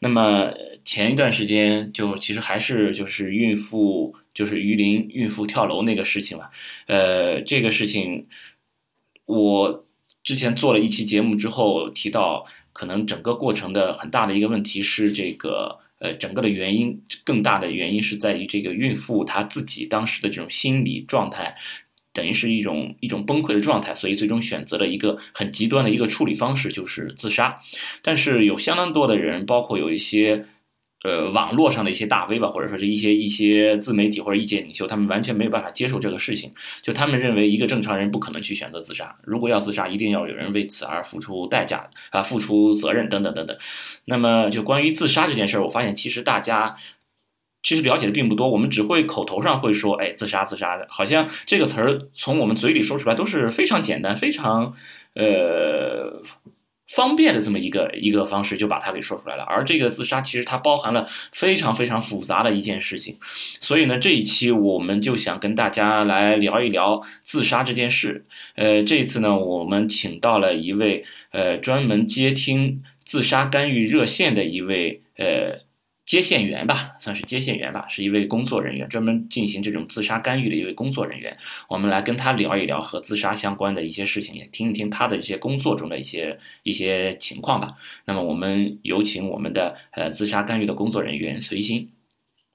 那么前一段时间就其实还是就是孕妇就是榆林孕妇跳楼那个事情嘛，呃，这个事情我之前做了一期节目之后提到，可能整个过程的很大的一个问题是这个呃整个的原因更大的原因是在于这个孕妇她自己当时的这种心理状态。等于是一种一种崩溃的状态，所以最终选择了一个很极端的一个处理方式，就是自杀。但是有相当多的人，包括有一些呃网络上的一些大 V 吧，或者说是一些一些自媒体或者意见领袖，他们完全没有办法接受这个事情。就他们认为，一个正常人不可能去选择自杀。如果要自杀，一定要有人为此而付出代价啊，付出责任等等等等。那么，就关于自杀这件事儿，我发现其实大家。其实了解的并不多，我们只会口头上会说，哎，自杀自杀的，好像这个词儿从我们嘴里说出来都是非常简单、非常呃方便的这么一个一个方式，就把它给说出来了。而这个自杀其实它包含了非常非常复杂的一件事情，所以呢，这一期我们就想跟大家来聊一聊自杀这件事。呃，这一次呢，我们请到了一位呃专门接听自杀干预热线的一位呃。接线员吧，算是接线员吧，是一位工作人员，专门进行这种自杀干预的一位工作人员。我们来跟他聊一聊和自杀相关的一些事情，也听一听他的一些工作中的一些一些情况吧。那么，我们有请我们的呃自杀干预的工作人员随心，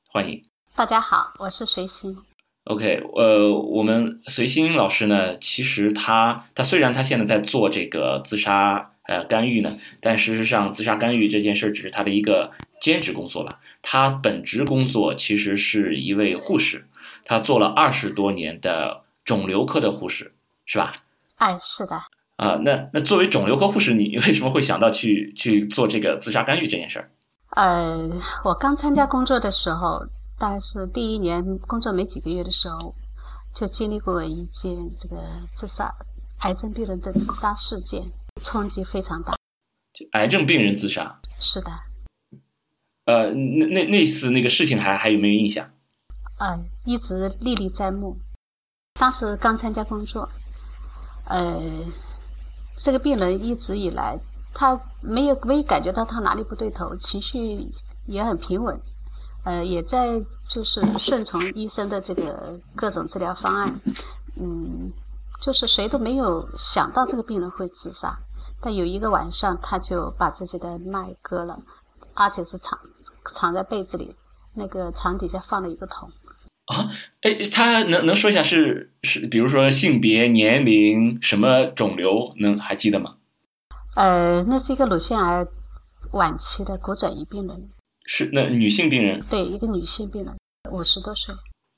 欢迎。大家好，我是随心。OK，呃，我们随心老师呢，其实他他虽然他现在在做这个自杀。呃，干预呢？但事实上，自杀干预这件事只是他的一个兼职工作吧。他本职工作其实是一位护士，他做了二十多年的肿瘤科的护士，是吧？哎，是的。啊，那那作为肿瘤科护士，你为什么会想到去去做这个自杀干预这件事儿？呃，我刚参加工作的时候，大概是第一年工作没几个月的时候，就经历过一件这个自杀癌症病人的自杀事件。冲击非常大，就癌症病人自杀，是的。呃，那那那次那个事情还还有没有印象？嗯，一直历历在目。当时刚参加工作，呃，这个病人一直以来他没有没有感觉到他哪里不对头，情绪也很平稳，呃，也在就是顺从医生的这个各种治疗方案，嗯。就是谁都没有想到这个病人会自杀，但有一个晚上，他就把自己的脉割了，而且是长藏在被子里，那个床底下放了一个桶。啊，哎，他能能说一下是是，比如说性别、年龄、什么肿瘤，能还记得吗？呃，那是一个乳腺癌晚期的骨转移病人。是那女性病人？对，一个女性病人，五十多岁。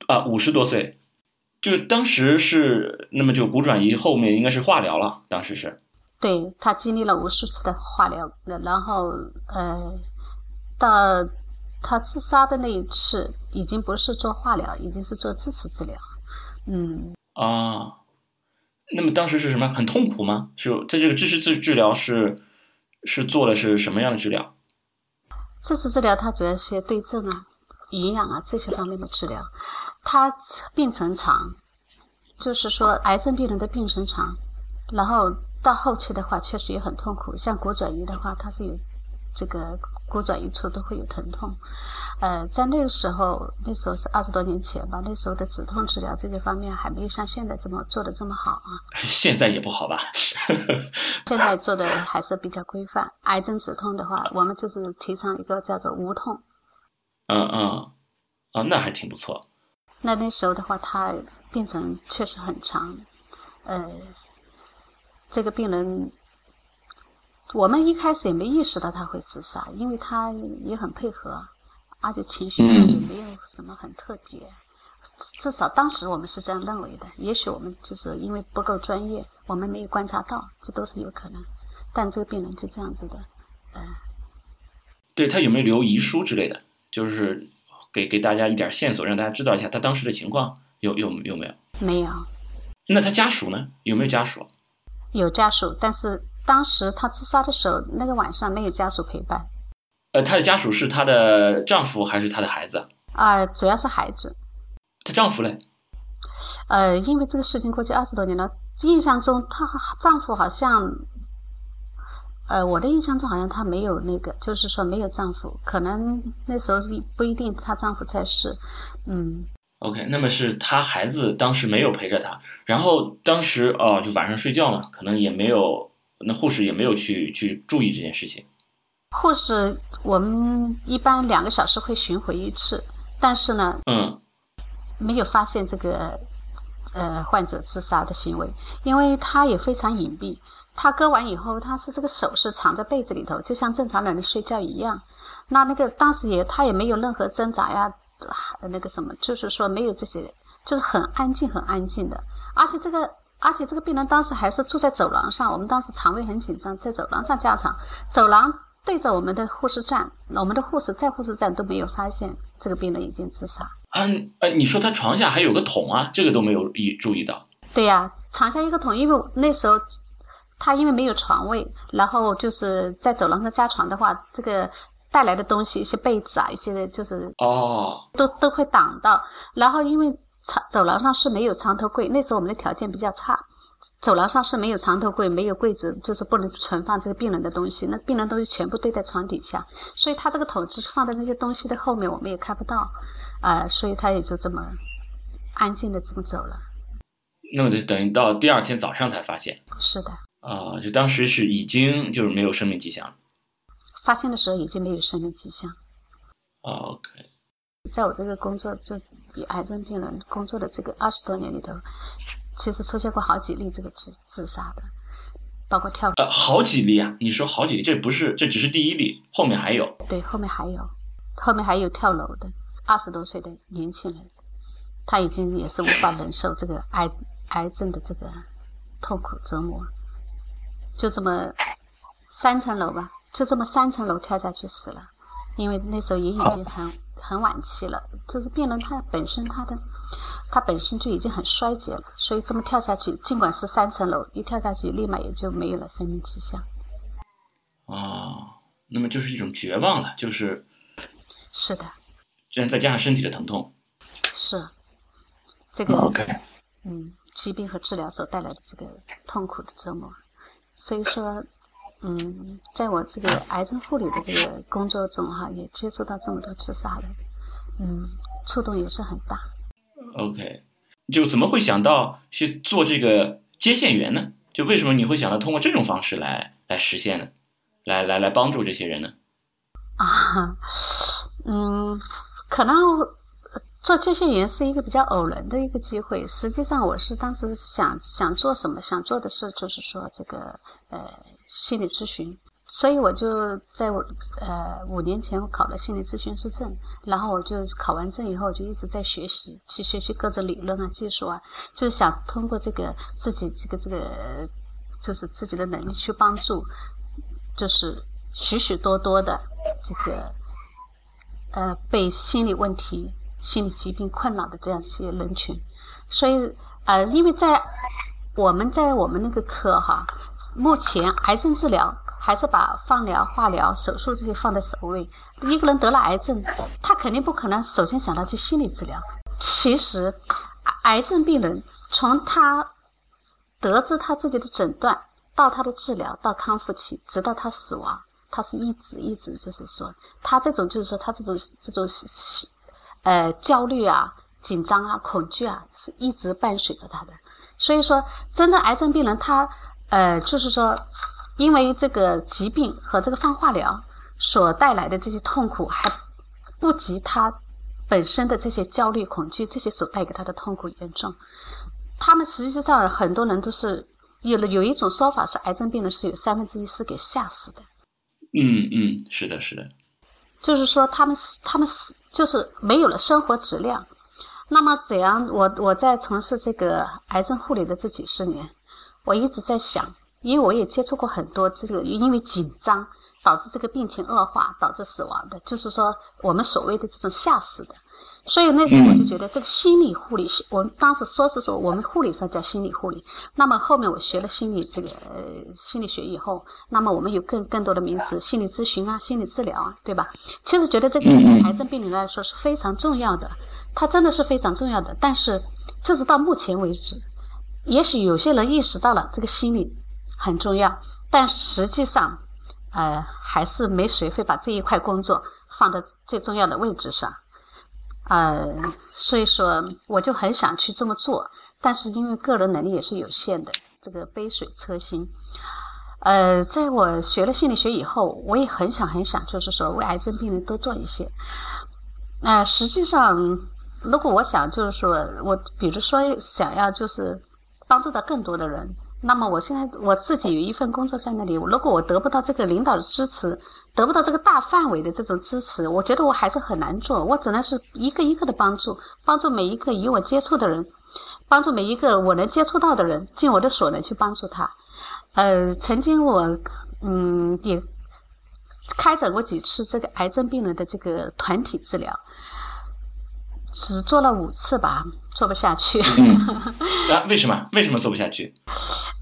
啊，五十多岁。就当时是，那么就骨转移后面应该是化疗了。当时是，对他经历了无数次的化疗，然后呃，到他自杀的那一次，已经不是做化疗，已经是做支持治疗。嗯啊，那么当时是什么？很痛苦吗？是在这个支持治治疗是是做的是什么样的治疗？支持治疗它主要是对症啊、营养啊这些方面的治疗。它病程长，就是说癌症病人的病程长，然后到后期的话确实也很痛苦。像骨转移的话，它是有这个骨转移处都会有疼痛。呃，在那个时候，那时候是二十多年前吧，那时候的止痛治疗这些方面还没有像现在这么做的这么好啊。现在也不好吧？现在做的还是比较规范。癌症止痛的话，我们就是提倡一个叫做无痛。嗯嗯，啊，那还挺不错。那那时候的话，他病程确实很长，呃，这个病人，我们一开始也没意识到他会自杀，因为他也很配合，而且情绪上也没有什么很特别，至少当时我们是这样认为的。也许我们就是因为不够专业，我们没有观察到，这都是有可能。但这个病人就这样子的，呃，对他有没有留遗书之类的，就是给给大家一点线索，让大家知道一下他当时的情况，有有有没有？没有。那他家属呢？有没有家属？有家属，但是当时她自杀的时候，那个晚上没有家属陪伴。呃，她的家属是她的丈夫还是她的孩子？啊，主要是孩子。她丈夫嘞？呃，因为这个事情过去二十多年了，印象中她丈夫好像，呃，我的印象中好像她没有那个，就是说没有丈夫，可能那时候不一定她丈夫在世，嗯。OK，那么是她孩子当时没有陪着她，然后当时哦，就晚上睡觉嘛，可能也没有，那护士也没有去去注意这件事情。护士，我们一般两个小时会巡回一次，但是呢，嗯，没有发现这个呃患者自杀的行为，因为他也非常隐蔽。他割完以后，他是这个手是藏在被子里头，就像正常人的睡觉一样。那那个当时也他也没有任何挣扎呀，那个什么，就是说没有这些，就是很安静很安静的。而且这个而且这个病人当时还是住在走廊上，我们当时肠胃很紧张，在走廊上加床，走廊。对着我们的护士站，我们的护士在护士站都没有发现这个病人已经自杀。嗯，呃，你说他床下还有个桶啊，这个都没有意注意到。对呀，床下一个桶，因为那时候他因为没有床位，然后就是在走廊上加床的话，这个带来的东西，一些被子啊，一些就是哦，都都会挡到。然后因为长走廊上是没有床头柜，那时候我们的条件比较差。走廊上是没有床头柜，没有柜子，就是不能存放这个病人的东西。那病人东西全部堆在床底下，所以他这个桶只是放在那些东西的后面，我们也看不到，啊，所以他也就这么安静的这么走了。那么就等于到第二天早上才发现。是的。啊，就当时是已经就是没有生命迹象了。发现的时候已经没有生命迹象。OK。在我这个工作，就与癌症病人工作的这个二十多年里头。其实出现过好几例这个自自杀的，包括跳楼。呃，好几例啊！你说好几例，这不是，这只是第一例，后面还有。对，后面还有，后面还有跳楼的二十多岁的年轻人，他已经也是无法忍受这个癌癌症的这个痛苦折磨，就这么三层楼吧，就这么三层楼跳下去死了，因为那时候也已经很很晚期了，就是病人他本身他的。他本身就已经很衰竭了，所以这么跳下去，尽管是三层楼，一跳下去立马也就没有了生命迹象。哦，那么就是一种绝望了，就是。是的。然再加上身体的疼痛。是。这个。嗯，疾病和治疗所带来的这个痛苦的折磨，所以说，嗯，在我这个癌症护理的这个工作中哈，也接触到这么多自杀的，嗯，触动也是很大。OK，就怎么会想到去做这个接线员呢？就为什么你会想到通过这种方式来来实现呢？来来来帮助这些人呢？啊，嗯，可能做接线员是一个比较偶然的一个机会。实际上，我是当时想想做什么，想做的事就是说这个呃心理咨询。所以我就在我呃五年前我考了心理咨询师证，然后我就考完证以后就一直在学习，去学习各种理论啊、技术啊，就是想通过这个自己这个这个，就是自己的能力去帮助，就是许许多多的这个呃被心理问题、心理疾病困扰的这样一些人群。所以呃，因为在我们在我们那个科哈，目前癌症治疗。还是把放疗、化疗、手术这些放在首位。一个人得了癌症，他肯定不可能首先想到去心理治疗。其实，癌症病人从他得知他自己的诊断到他的治疗到康复期，直到他死亡，他是一直一直就是说，他这种就是说他这种这种呃焦虑啊、紧张啊、恐惧啊，是一直伴随着他的。所以说，真正癌症病人他呃就是说。因为这个疾病和这个放化疗所带来的这些痛苦，还不及他本身的这些焦虑、恐惧这些所带给他的痛苦严重。他们实际上很多人都是有了有一种说法是，癌症病人是有三分之一是给吓死的。嗯嗯，是的，是的。就是说，他们他们是就是没有了生活质量。那么怎样？我我在从事这个癌症护理的这几十年，我一直在想。因为我也接触过很多这个，因为紧张导致这个病情恶化，导致死亡的，就是说我们所谓的这种吓死的。所以那时候我就觉得这个心理护理，我当时说是说我们护理上叫心理护理。那么后面我学了心理这个呃心理学以后，那么我们有更更多的名词，心理咨询啊，心理治疗啊，对吧？其实觉得这个对癌症病人来说是非常重要的，它真的是非常重要的。但是就是到目前为止，也许有些人意识到了这个心理很重要，但实际上，呃，还是没谁会把这一块工作放在最重要的位置上。呃，所以说我就很想去这么做，但是因为个人能力也是有限的，这个杯水车薪。呃，在我学了心理学以后，我也很想很想，就是说为癌症病人多做一些。那实际上，如果我想就是说我，比如说想要就是帮助到更多的人，那么我现在我自己有一份工作在那里，如果我得不到这个领导的支持。得不到这个大范围的这种支持，我觉得我还是很难做。我只能是一个一个的帮助，帮助每一个与我接触的人，帮助每一个我能接触到的人，尽我的所能去帮助他。呃，曾经我嗯也开展过几次这个癌症病人的这个团体治疗，只做了五次吧，做不下去。啊？为什么？为什么做不下去？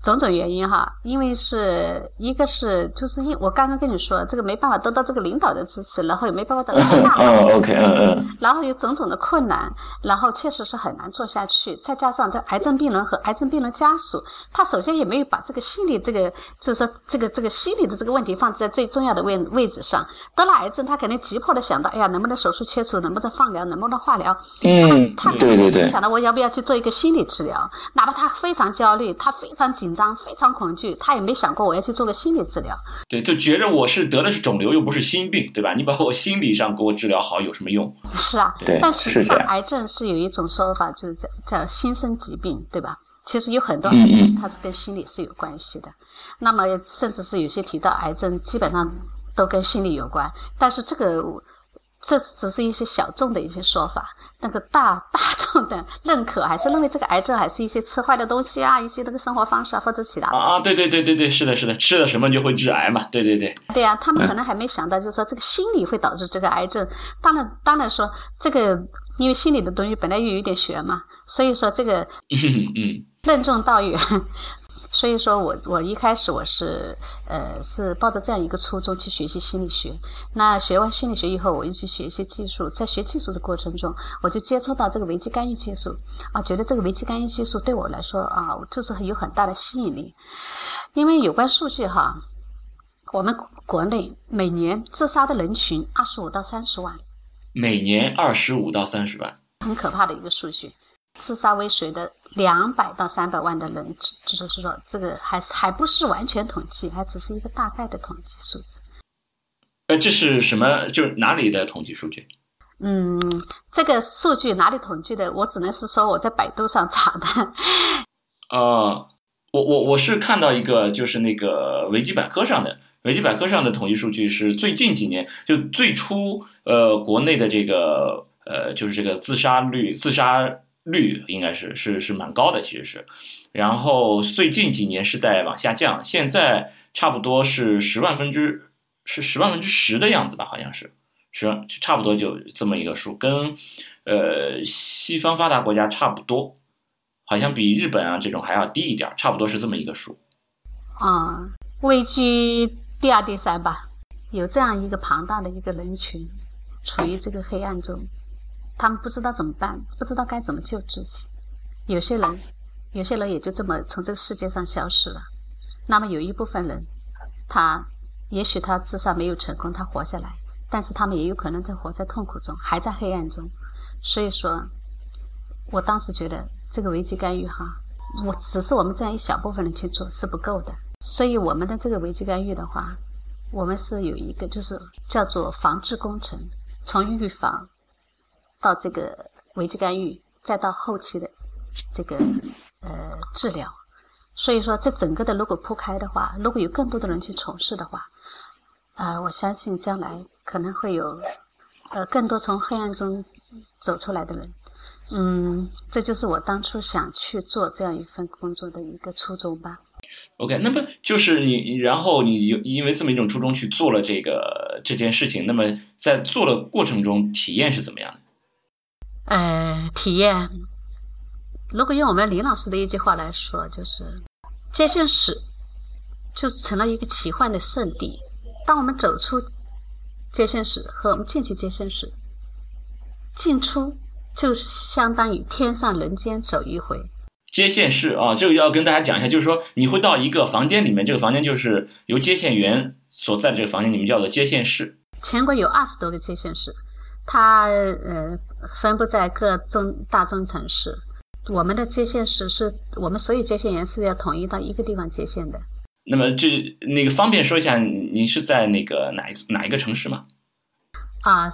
种种原因哈，因为是一个是就是因我刚刚跟你说了，这个没办法得到这个领导的支持，然后也没办法得到大的支持，然后有种种的困难，然后确实是很难做下去。再加上这癌症病人和癌症病人家属，他首先也没有把这个心理这个就是说这个这个心理的这个问题放在最重要的位位置上。得了癌症，他肯定急迫的想到，哎呀，能不能手术切除，能不能放疗，能不能化疗？嗯，他对对对，想到我要不要去做一个心理治疗？哪怕他非常焦虑，他非常紧。张非常恐惧，他也没想过我要去做个心理治疗。对，就觉着我是得的是肿瘤，又不是心病，对吧？你把我心理上给我治疗好有什么用？是啊，对，但实际上癌症是有一种说法，就是叫叫心生疾病，对吧？其实有很多癌症它是跟心理是有关系的。那么甚至是有些提到癌症，基本上都跟心理有关。但是这个。这只是一些小众的一些说法，那个大大众的认可还是认为这个癌症还是一些吃坏的东西啊，一些那个生活方式啊或者其他的啊，对对对对对，是的是的，吃了什么就会致癌嘛，对对对。对呀，他们可能还没想到，就是说这个心理会导致这个癌症。当然，当然说这个，因为心理的东西本来就有点玄嘛，所以说这个嗯，任重道远。所以说我我一开始我是呃是抱着这样一个初衷去学习心理学。那学完心理学以后，我又去学一些技术。在学技术的过程中，我就接触到这个危机干预技术啊，觉得这个危机干预技术对我来说啊，就是有很大的吸引力。因为有关数据哈，我们国内每年自杀的人群二十五到三十万，每年二十五到三十万，很可怕的一个数据。自杀未遂的两百到三百万的人，就是说，这个还是还不是完全统计，还只是一个大概的统计数字。呃，这是什么？就是哪里的统计数据？嗯，这个数据哪里统计的？我只能是说我在百度上查的。呃，我我我是看到一个，就是那个维基百科上的维基百科上的统计数据是最近几年，就最初呃国内的这个呃就是这个自杀率自杀。率应该是是是蛮高的，其实是，然后最近几年是在往下降，现在差不多是十万分之是十万分之十的样子吧，好像是，是差不多就这么一个数，跟呃西方发达国家差不多，好像比日本啊这种还要低一点，差不多是这么一个数。啊，位居第二、第三吧，有这样一个庞大的一个人群，处于这个黑暗中。他们不知道怎么办，不知道该怎么救自己。有些人，有些人也就这么从这个世界上消失了。那么有一部分人，他也许他自杀没有成功，他活下来，但是他们也有可能在活在痛苦中，还在黑暗中。所以说，我当时觉得这个危机干预哈，我只是我们这样一小部分人去做是不够的。所以我们的这个危机干预的话，我们是有一个就是叫做防治工程，从预防。到这个危机干预，再到后期的这个呃治疗，所以说这整个的如果铺开的话，如果有更多的人去从事的话，啊，我相信将来可能会有呃更多从黑暗中走出来的人，嗯，这就是我当初想去做这样一份工作的一个初衷吧。OK，那么就是你，然后你因为这么一种初衷去做了这个这件事情，那么在做的过程中体验是怎么样的？呃，体验，如果用我们林老师的一句话来说，就是接线室就是成了一个奇幻的圣地。当我们走出接线室和我们进去接线室，进出就相当于天上人间走一回。接线室啊，这个要跟大家讲一下，就是说你会到一个房间里面，这个房间就是由接线员所在的这个房间，你们叫做接线室。全国有二十多个接线室，它呃分布在各中大中城市。我们的接线室是我们所有接线员是要统一到一个地方接线的。那么这那个方便说一下，你是在那个哪一哪一个城市吗？啊，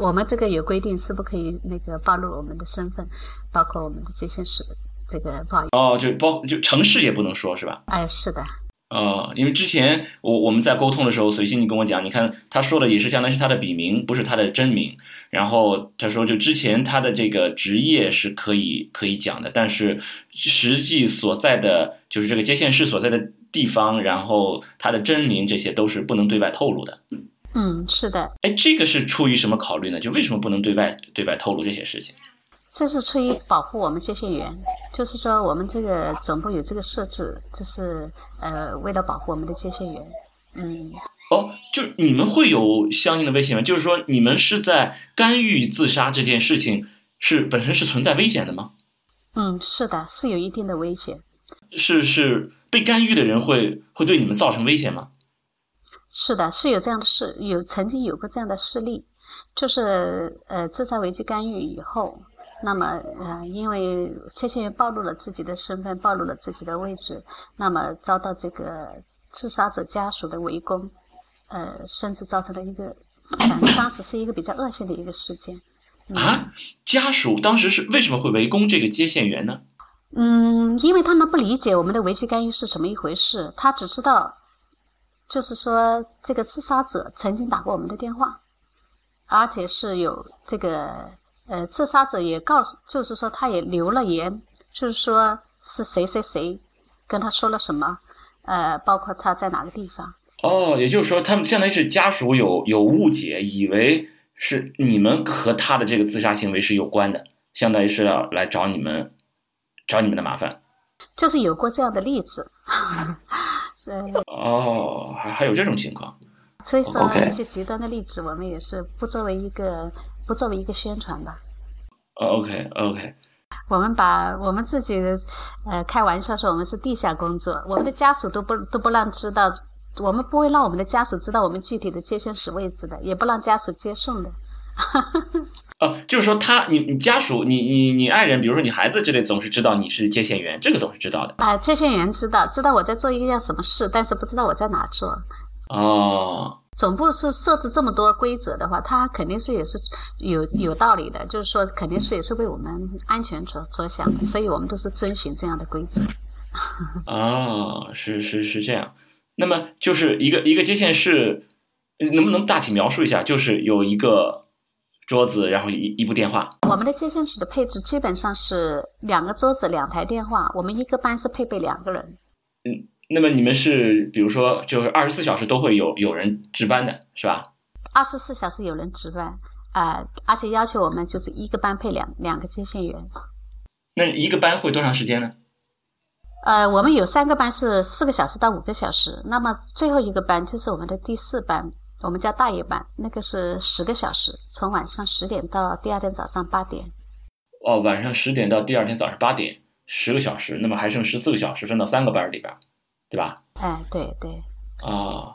我们这个有规定，是不可以那个暴露我们的身份，包括我们的接线室。这个不好意思哦，就包就城市也不能说是吧？哎，是的。哦，因为之前我我们在沟通的时候，随心你跟我讲，你看他说的也是相当于是他的笔名，不是他的真名。然后他说，就之前他的这个职业是可以可以讲的，但是实际所在的就是这个接线室所在的地方，然后他的真名这些都是不能对外透露的。嗯，是的。哎，这个是出于什么考虑呢？就为什么不能对外对外透露这些事情？这是出于保护我们接线员，就是说我们这个总部有这个设置，这是呃为了保护我们的接线员。嗯，哦，就你们会有相应的危险吗？就是说你们是在干预自杀这件事情是本身是存在危险的吗？嗯，是的，是有一定的危险。是是被干预的人会会对你们造成危险吗？是的，是有这样的事，有曾经有过这样的事例，就是呃自杀危机干预以后。那么，呃，因为接线员暴露了自己的身份，暴露了自己的位置，那么遭到这个自杀者家属的围攻，呃，甚至造成了一个，反正当时是一个比较恶性的一个事件。啊，家属当时是为什么会围攻这个接线员呢？嗯，因为他们不理解我们的危机干预是什么一回事，他只知道，就是说这个自杀者曾经打过我们的电话，而且是有这个。呃，自杀者也告诉，就是说他也留了言，就是说是谁谁谁跟他说了什么，呃，包括他在哪个地方。哦，也就是说，他们相当于是家属有有误解，以为是你们和他的这个自杀行为是有关的，相当于是要来找你们，找你们的麻烦。就是有过这样的例子。哦，还还有这种情况。所以说，一些极端的例子，我们也是不作为一个。不作为一个宣传吧。OK OK，我们把我们自己呃开玩笑说我们是地下工作，我们的家属都不都不让知道，我们不会让我们的家属知道我们具体的接线室位置的，也不让家属接送的。哦，就是说他你你家属你你你爱人，比如说你孩子之类，总是知道你是接线员，这个总是知道的。啊，接线员知道知道我在做一件什么事，但是不知道我在哪做。哦。总部是设置这么多规则的话，它肯定是也是有有道理的，就是说肯定是也是为我们安全着着想的，所以我们都是遵循这样的规则。哦，是是是这样。那么就是一个一个接线室，能不能大体描述一下？就是有一个桌子，然后一一部电话。我们的接线室的配置基本上是两个桌子，两台电话。我们一个班是配备两个人。嗯。那么你们是，比如说，就是二十四小时都会有有人值班的，是吧？二十四小时有人值班，啊，而且要求我们就是一个班配两两个接线员。那一个班会多长时间呢？呃，我们有三个班是四个小时到五个小时，那么最后一个班就是我们的第四班，我们叫大夜班，那个是十个小时，从晚上十点到第二天早上八点。哦，晚上十点到第二天早上八点，十个小时，那么还剩十四个小时，分到三个班里边。对吧？哎，对对。啊，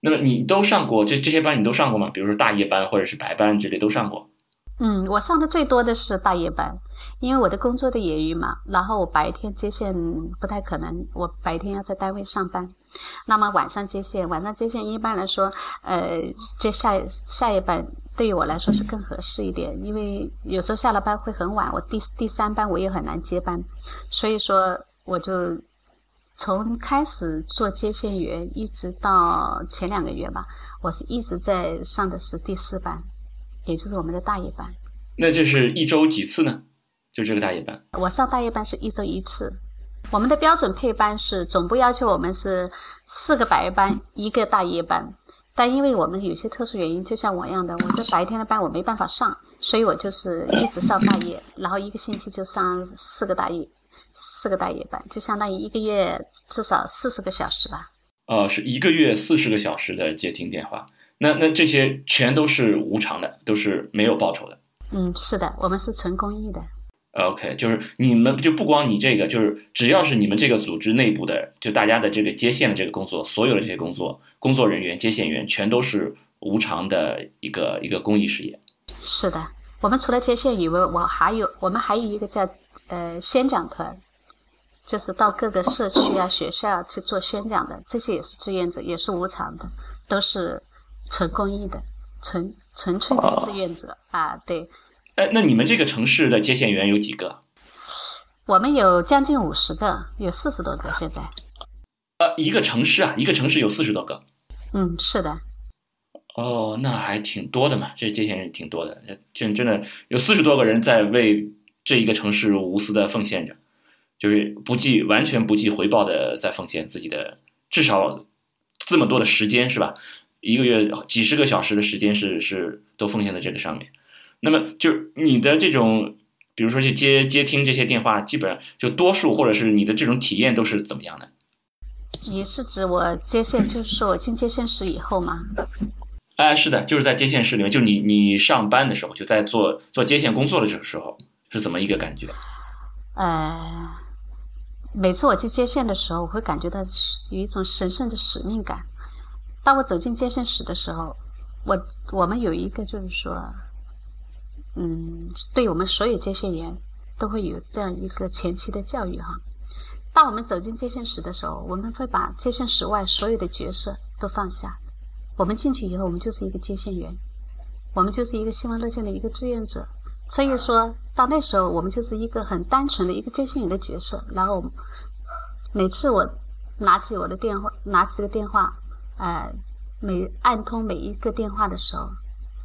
那么你都上过这这些班，你都上过吗？比如说大夜班或者是白班之类都上过。嗯，我上的最多的是大夜班，因为我的工作的业余嘛，然后我白天接线不太可能，我白天要在单位上班，那么晚上接线，晚上接线一般来说，呃，接下下夜班对于我来说是更合适一点，因为有时候下了班会很晚，我第第三班我也很难接班，所以说我就。从开始做接线员一直到前两个月吧，我是一直在上的是第四班，也就是我们的大夜班。那这是一周几次呢？就这个大夜班？我上大夜班是一周一次。我们的标准配班是总部要求我们是四个白班，一个大夜班。但因为我们有些特殊原因，就像我一样的，我这白天的班我没办法上，所以我就是一直上大夜，然后一个星期就上四个大夜，四个大夜班，就相当于一个月至少四十个小时吧。呃，是一个月四十个小时的接听电话，那那这些全都是无偿的，都是没有报酬的。嗯，是的，我们是纯公益的。OK，就是你们就不光你这个，就是只要是你们这个组织内部的，就大家的这个接线的这个工作，所有的这些工作，工作人员、接线员全都是无偿的一个一个公益事业。是的，我们除了接线以外，我还有我们还有一个叫呃宣讲团，就是到各个社区啊、学校去做宣讲的，这些也是志愿者，也是无偿的，都是纯公益的、纯纯粹的志愿者啊，对。哎，那你们这个城市的接线员有几个？我们有将近五十个，有四十多个现在。呃，一个城市啊，一个城市有四十多个。嗯，是的。哦，那还挺多的嘛，这接线人挺多的，真真的有四十多个人在为这一个城市无私的奉献着，就是不计完全不计回报的在奉献自己的，至少这么多的时间是吧？一个月几十个小时的时间是是都奉献在这个上面。那么，就你的这种，比如说去接接听这些电话，基本上就多数或者是你的这种体验都是怎么样的？你是指我接线，就是说我进接线室以后吗？哎，是的，就是在接线室里面，就你你上班的时候，就在做做接线工作的这个时候，是怎么一个感觉？呃，每次我去接线的时候，我会感觉到有一种神圣的使命感。当我走进接线室的时候，我我们有一个就是说。嗯，对我们所有接线员都会有这样一个前期的教育哈。当我们走进接线室的时候，我们会把接线室外所有的角色都放下。我们进去以后，我们就是一个接线员，我们就是一个希望热线的一个志愿者。所以说到那时候，我们就是一个很单纯的一个接线员的角色。然后每次我拿起我的电话，拿起这个电话，呃，每按通每一个电话的时候，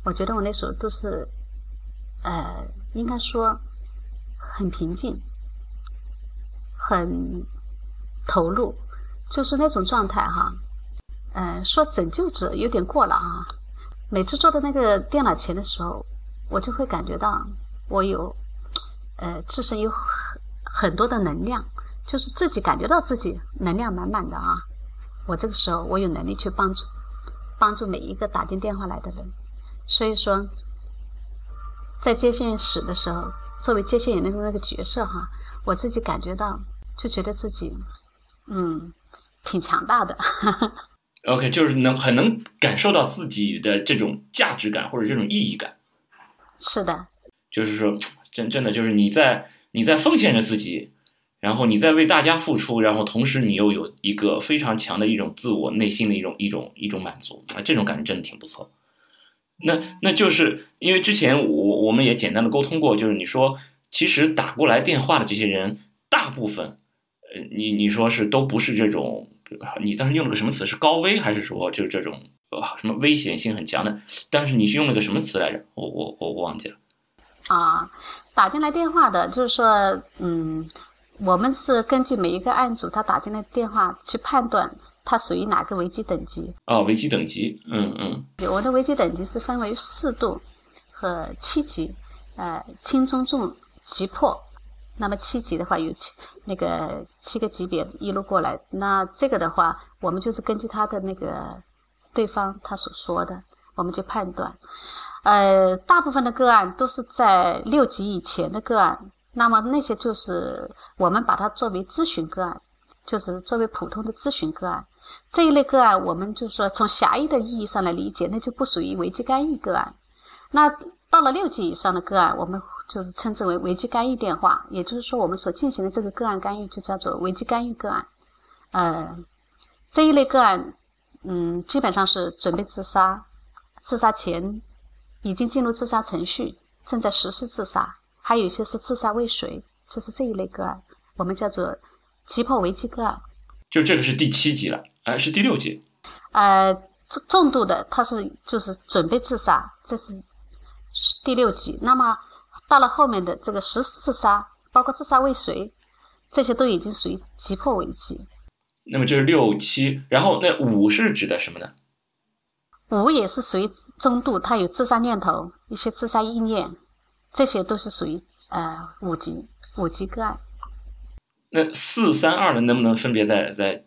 我觉得我那时候都是。呃，应该说很平静，很投入，就是那种状态哈。呃，说拯救者有点过了啊。每次坐在那个电脑前的时候，我就会感觉到我有呃自身有很很多的能量，就是自己感觉到自己能量满满的啊。我这个时候我有能力去帮助帮助每一个打进电话来的人，所以说。在接线室的时候，作为接线员的那个角色哈，我自己感觉到就觉得自己，嗯，挺强大的。OK，就是能很能感受到自己的这种价值感或者这种意义感。是的。就是说，真真的就是你在你在奉献着自己，然后你在为大家付出，然后同时你又有一个非常强的一种自我内心的一种一种一种满足啊，这种感觉真的挺不错。那那就是因为之前我我们也简单的沟通过，就是你说其实打过来电话的这些人，大部分，呃，你你说是都不是这种，你当时用了个什么词？是高危还是说就是这种呃什么危险性很强的？但是你是用了个什么词来着？我我我我忘记了。啊，打进来电话的，就是说，嗯，我们是根据每一个案组他打进来电话去判断。他属于哪个危机等级？啊，危机等级，嗯嗯。我的危机等级是分为四度和七级，呃，轻中重急迫。那么七级的话有七那个七个级别一路过来，那这个的话，我们就是根据他的那个对方他所说的，我们就判断。呃，大部分的个案都是在六级以前的个案，那么那些就是我们把它作为咨询个案，就是作为普通的咨询个案。这一类个案，我们就说从狭义的意义上来理解，那就不属于危机干预个案。那到了六级以上的个案，我们就是称之为危机干预电话，也就是说，我们所进行的这个个案干预就叫做危机干预个案。呃，这一类个案，嗯，基本上是准备自杀、自杀前已经进入自杀程序、正在实施自杀，还有一些是自杀未遂，就是这一类个案，我们叫做急迫危机个案。就这个是第七级了。呃，是第六级，呃，重重度的他是就是准备自杀，这是第六级。那么到了后面的这个实施自杀，包括自杀未遂，这些都已经属于急迫危机。那么这是六七，然后那五是指的什么呢？五也是属于中度，他有自杀念头，一些自杀意念，这些都是属于呃五级五级个案。那四三二呢？能不能分别再再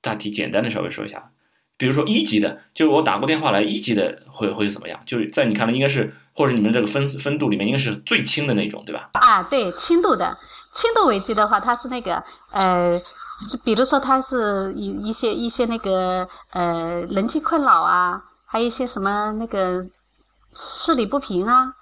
大体简单的稍微说一下？比如说一级的，就是我打过电话来，一级的会会怎么样？就是在你看来，应该是或者你们这个分分度里面，应该是最轻的那种，对吧？啊，对，轻度的轻度危机的话，它是那个呃，就比如说它是一一些一些那个呃人际困扰啊，还有一些什么那个视力不平啊。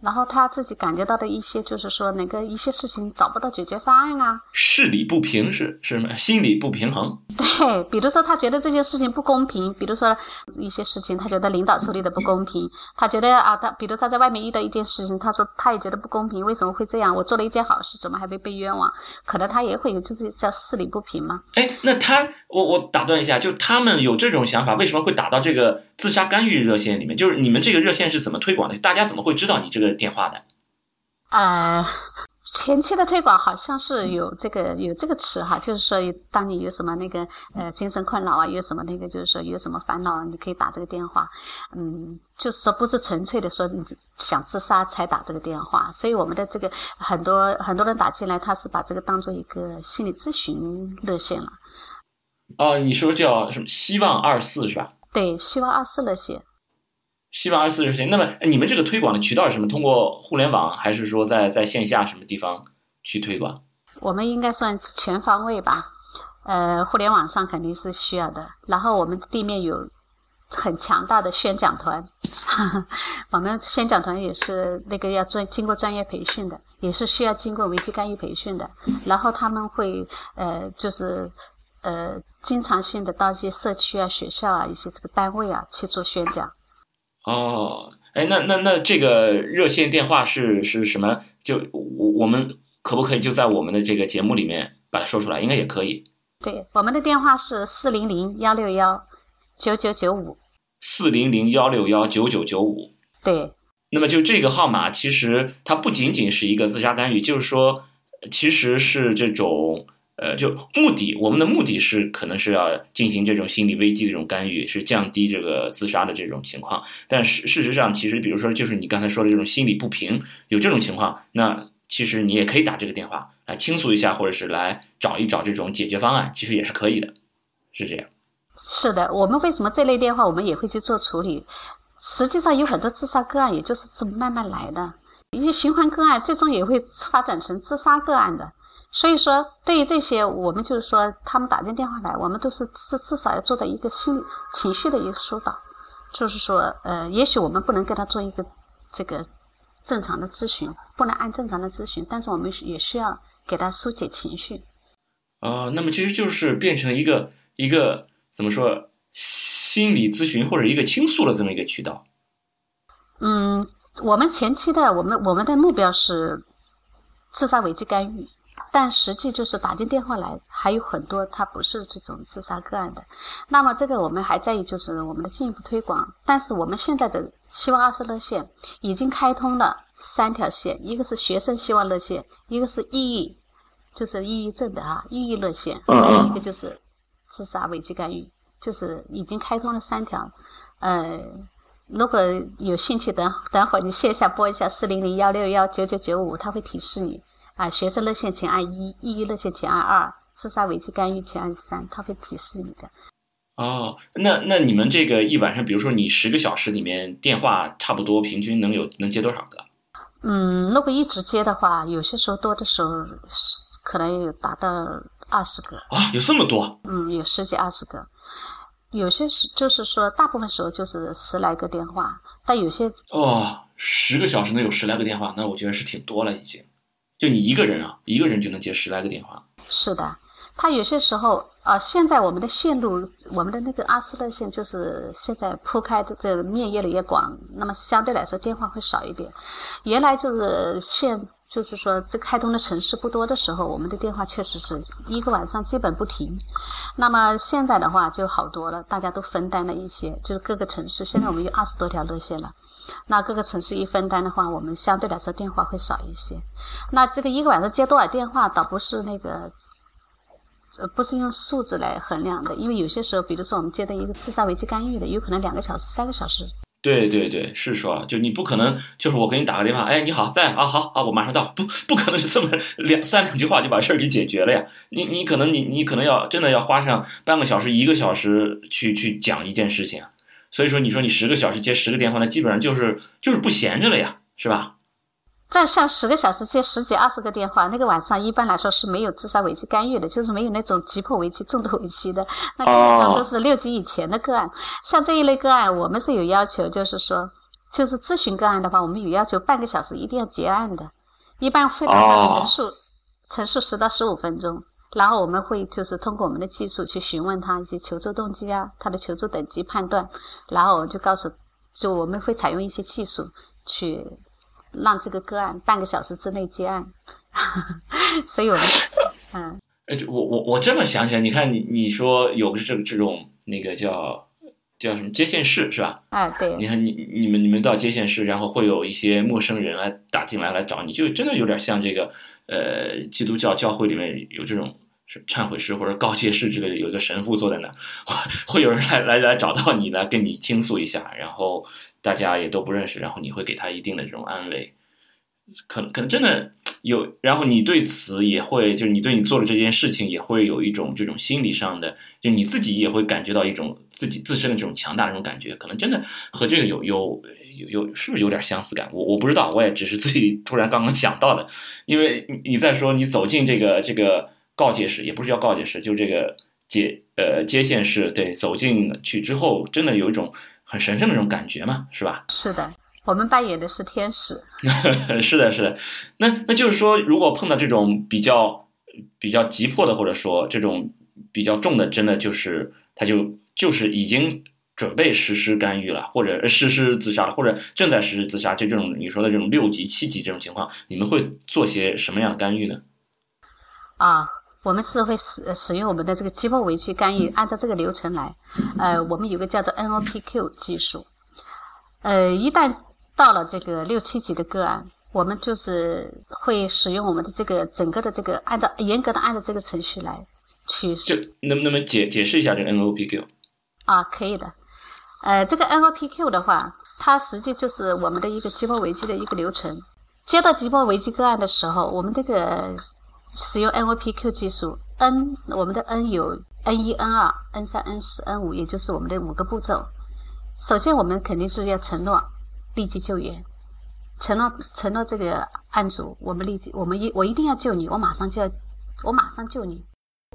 然后他自己感觉到的一些，就是说那个一些事情找不到解决方案啊。视理不平是是什么？心理不平衡。对，比如说他觉得这件事情不公平，比如说一些事情他觉得领导处理的不公平，他觉得啊，他比如他在外面遇到一件事情，他说他也觉得不公平，为什么会这样？我做了一件好事，怎么还被被冤枉？可能他也会有就是叫视理不平嘛。哎，那他我我打断一下，就他们有这种想法，为什么会打到这个自杀干预热线里面？就是你们这个热线是怎么推广的？大家怎么会知道你这个？电话的，呃，前期的推广好像是有这个有这个词哈，就是说当你有什么那个呃精神困扰啊，有什么那个就是说有什么烦恼，你可以打这个电话，嗯，就是说不是纯粹的说你想自杀才打这个电话，所以我们的这个很多很多人打进来，他是把这个当做一个心理咨询热线了。哦，你说叫什么？希望二四是吧？对，希望二四热线。希望二十四日行。那么你们这个推广的渠道是什么？通过互联网，还是说在在线下什么地方去推广？我们应该算全方位吧。呃，互联网上肯定是需要的。然后我们地面有很强大的宣讲团，我们宣讲团也是那个要专经过专业培训的，也是需要经过危机干预培训的。然后他们会呃，就是呃，经常性的到一些社区啊、学校啊、一些这个单位啊去做宣讲。哦，哎，那那那这个热线电话是是什么？就我我们可不可以就在我们的这个节目里面把它说出来？应该也可以。对，我们的电话是四零零幺六幺九九九五。四零零幺六幺九九九五。对。那么就这个号码，其实它不仅仅是一个自杀干预，就是说，其实是这种。呃，就目的，我们的目的是可能是要进行这种心理危机的这种干预，是降低这个自杀的这种情况。但事事实上，其实比如说，就是你刚才说的这种心理不平，有这种情况，那其实你也可以打这个电话来倾诉一下，或者是来找一找这种解决方案，其实也是可以的，是这样。是的，我们为什么这类电话我们也会去做处理？实际上有很多自杀个案，也就是这么慢慢来的，一些循环个案，最终也会发展成自杀个案的。所以说，对于这些，我们就是说，他们打进电话来，我们都是至至少要做到一个心情绪的一个疏导，就是说，呃，也许我们不能跟他做一个这个正常的咨询，不能按正常的咨询，但是我们也需要给他疏解情绪。哦，那么其实就是变成一个一个怎么说，心理咨询或者一个倾诉的这么一个渠道。嗯，我们前期的我们我们的目标是自杀危机干预。但实际就是打进电话来，还有很多他不是这种自杀个案的。那么这个我们还在于就是我们的进一步推广。但是我们现在的希望二十热线已经开通了三条线，一个是学生希望热线，一个是抑郁，就是抑郁症的啊抑郁热线，还有一个就是自杀危机干预，就是已经开通了三条。呃，如果有兴趣，等等会儿你线下拨一下四零零幺六幺九九九五，他会提示你。啊，学生热线请按一，抑郁热线请按二，自杀危机干预请按三，他会提示你的。哦，那那你们这个一晚上，比如说你十个小时里面电话差不多平均能有能接多少个？嗯，如果一直接的话，有些时候多的时候可能有达到二十个。啊，有这么多？嗯，有十几二十个。有些是就是说，大部分时候就是十来个电话，但有些哦，十个小时能有十来个电话，那我觉得是挺多了已经。就你一个人啊，一个人就能接十来个电话。是的，他有些时候啊，现在我们的线路，我们的那个阿斯勒线，就是现在铺开的这面越来越广，那么相对来说电话会少一点。原来就是线，就是说这开通的城市不多的时候，我们的电话确实是一个晚上基本不停。那么现在的话就好多了，大家都分担了一些，就是各个城市，现在我们有二十多条热线了。那各个城市一分担的话，我们相对来说电话会少一些。那这个一个晚上接多少电话，倒不是那个，呃，不是用数字来衡量的，因为有些时候，比如说我们接到一个自杀危机干预的，有可能两个小时、三个小时。对对对，是说，就你不可能，就是我给你打个电话，哎，你好，在啊，好啊，我马上到，不不可能是这么两三两句话就把事儿给解决了呀。你你可能你你可能要真的要花上半个小时、一个小时去去讲一件事情。所以说，你说你十个小时接十个电话，那基本上就是就是不闲着了呀，是吧？再像十个小时接十几二十个电话，那个晚上一般来说是没有自杀危机干预的，就是没有那种急迫危机、重度危机的，那基本上都是六级以前的个案。像这一类个案，我们是有要求，就是说，就是咨询个案的话，我们有要求半个小时一定要结案的，一般会让他陈述陈述十到十五分钟。然后我们会就是通过我们的技术去询问他一些求助动机啊，他的求助等级判断，然后就告诉，就我们会采用一些技术去让这个个案半个小时之内接案，所以我们嗯，哎，我我我这么想想，你看你你说有个这这种那个叫叫什么接线室是吧？啊，对。你看你你们你们到接线室，然后会有一些陌生人来打进来来找你，就真的有点像这个呃基督教教会里面有这种。忏悔室或者告诫室之类的，有一个神父坐在那儿，会有人来来来找到你来跟你倾诉一下，然后大家也都不认识，然后你会给他一定的这种安慰，可能可能真的有，然后你对此也会，就是你对你做的这件事情也会有一种这种心理上的，就你自己也会感觉到一种自己自身的这种强大的这种感觉，可能真的和这个有有有有是不是有点相似感？我我不知道，我也只是自己突然刚刚想到的，因为你你在说你走进这个这个。告诫式也不是叫告诫式，就这个接呃接线式，对，走进去之后，真的有一种很神圣的那种感觉嘛，是吧？是的，我们扮演的是天使。是的，是的。那那就是说，如果碰到这种比较比较急迫的，或者说这种比较重的，真的就是他就就是已经准备实施干预了，或者实施自杀了，或者正在实施自杀，就这种你说的这种六级、七级这种情况，你们会做些什么样的干预呢？啊。我们是会使使用我们的这个急迫危机干预，按照这个流程来。呃，我们有个叫做 NOPQ 技术。呃，一旦到了这个六七级的个案，我们就是会使用我们的这个整个的这个按照严格的按照这个程序来去。就能不能解解释一下这个 NOPQ？啊，可以的。呃，这个 NOPQ 的话，它实际就是我们的一个急迫危机的一个流程。接到急迫危机个案的时候，我们这个。使用 NOPQ 技术，N 我们的 N 有 N 一、N 二、N 三、N 四、N 五，也就是我们的五个步骤。首先，我们肯定是要承诺立即救援，承诺承诺这个案主，我们立即，我们一我一定要救你，我马上就要，我马上救你，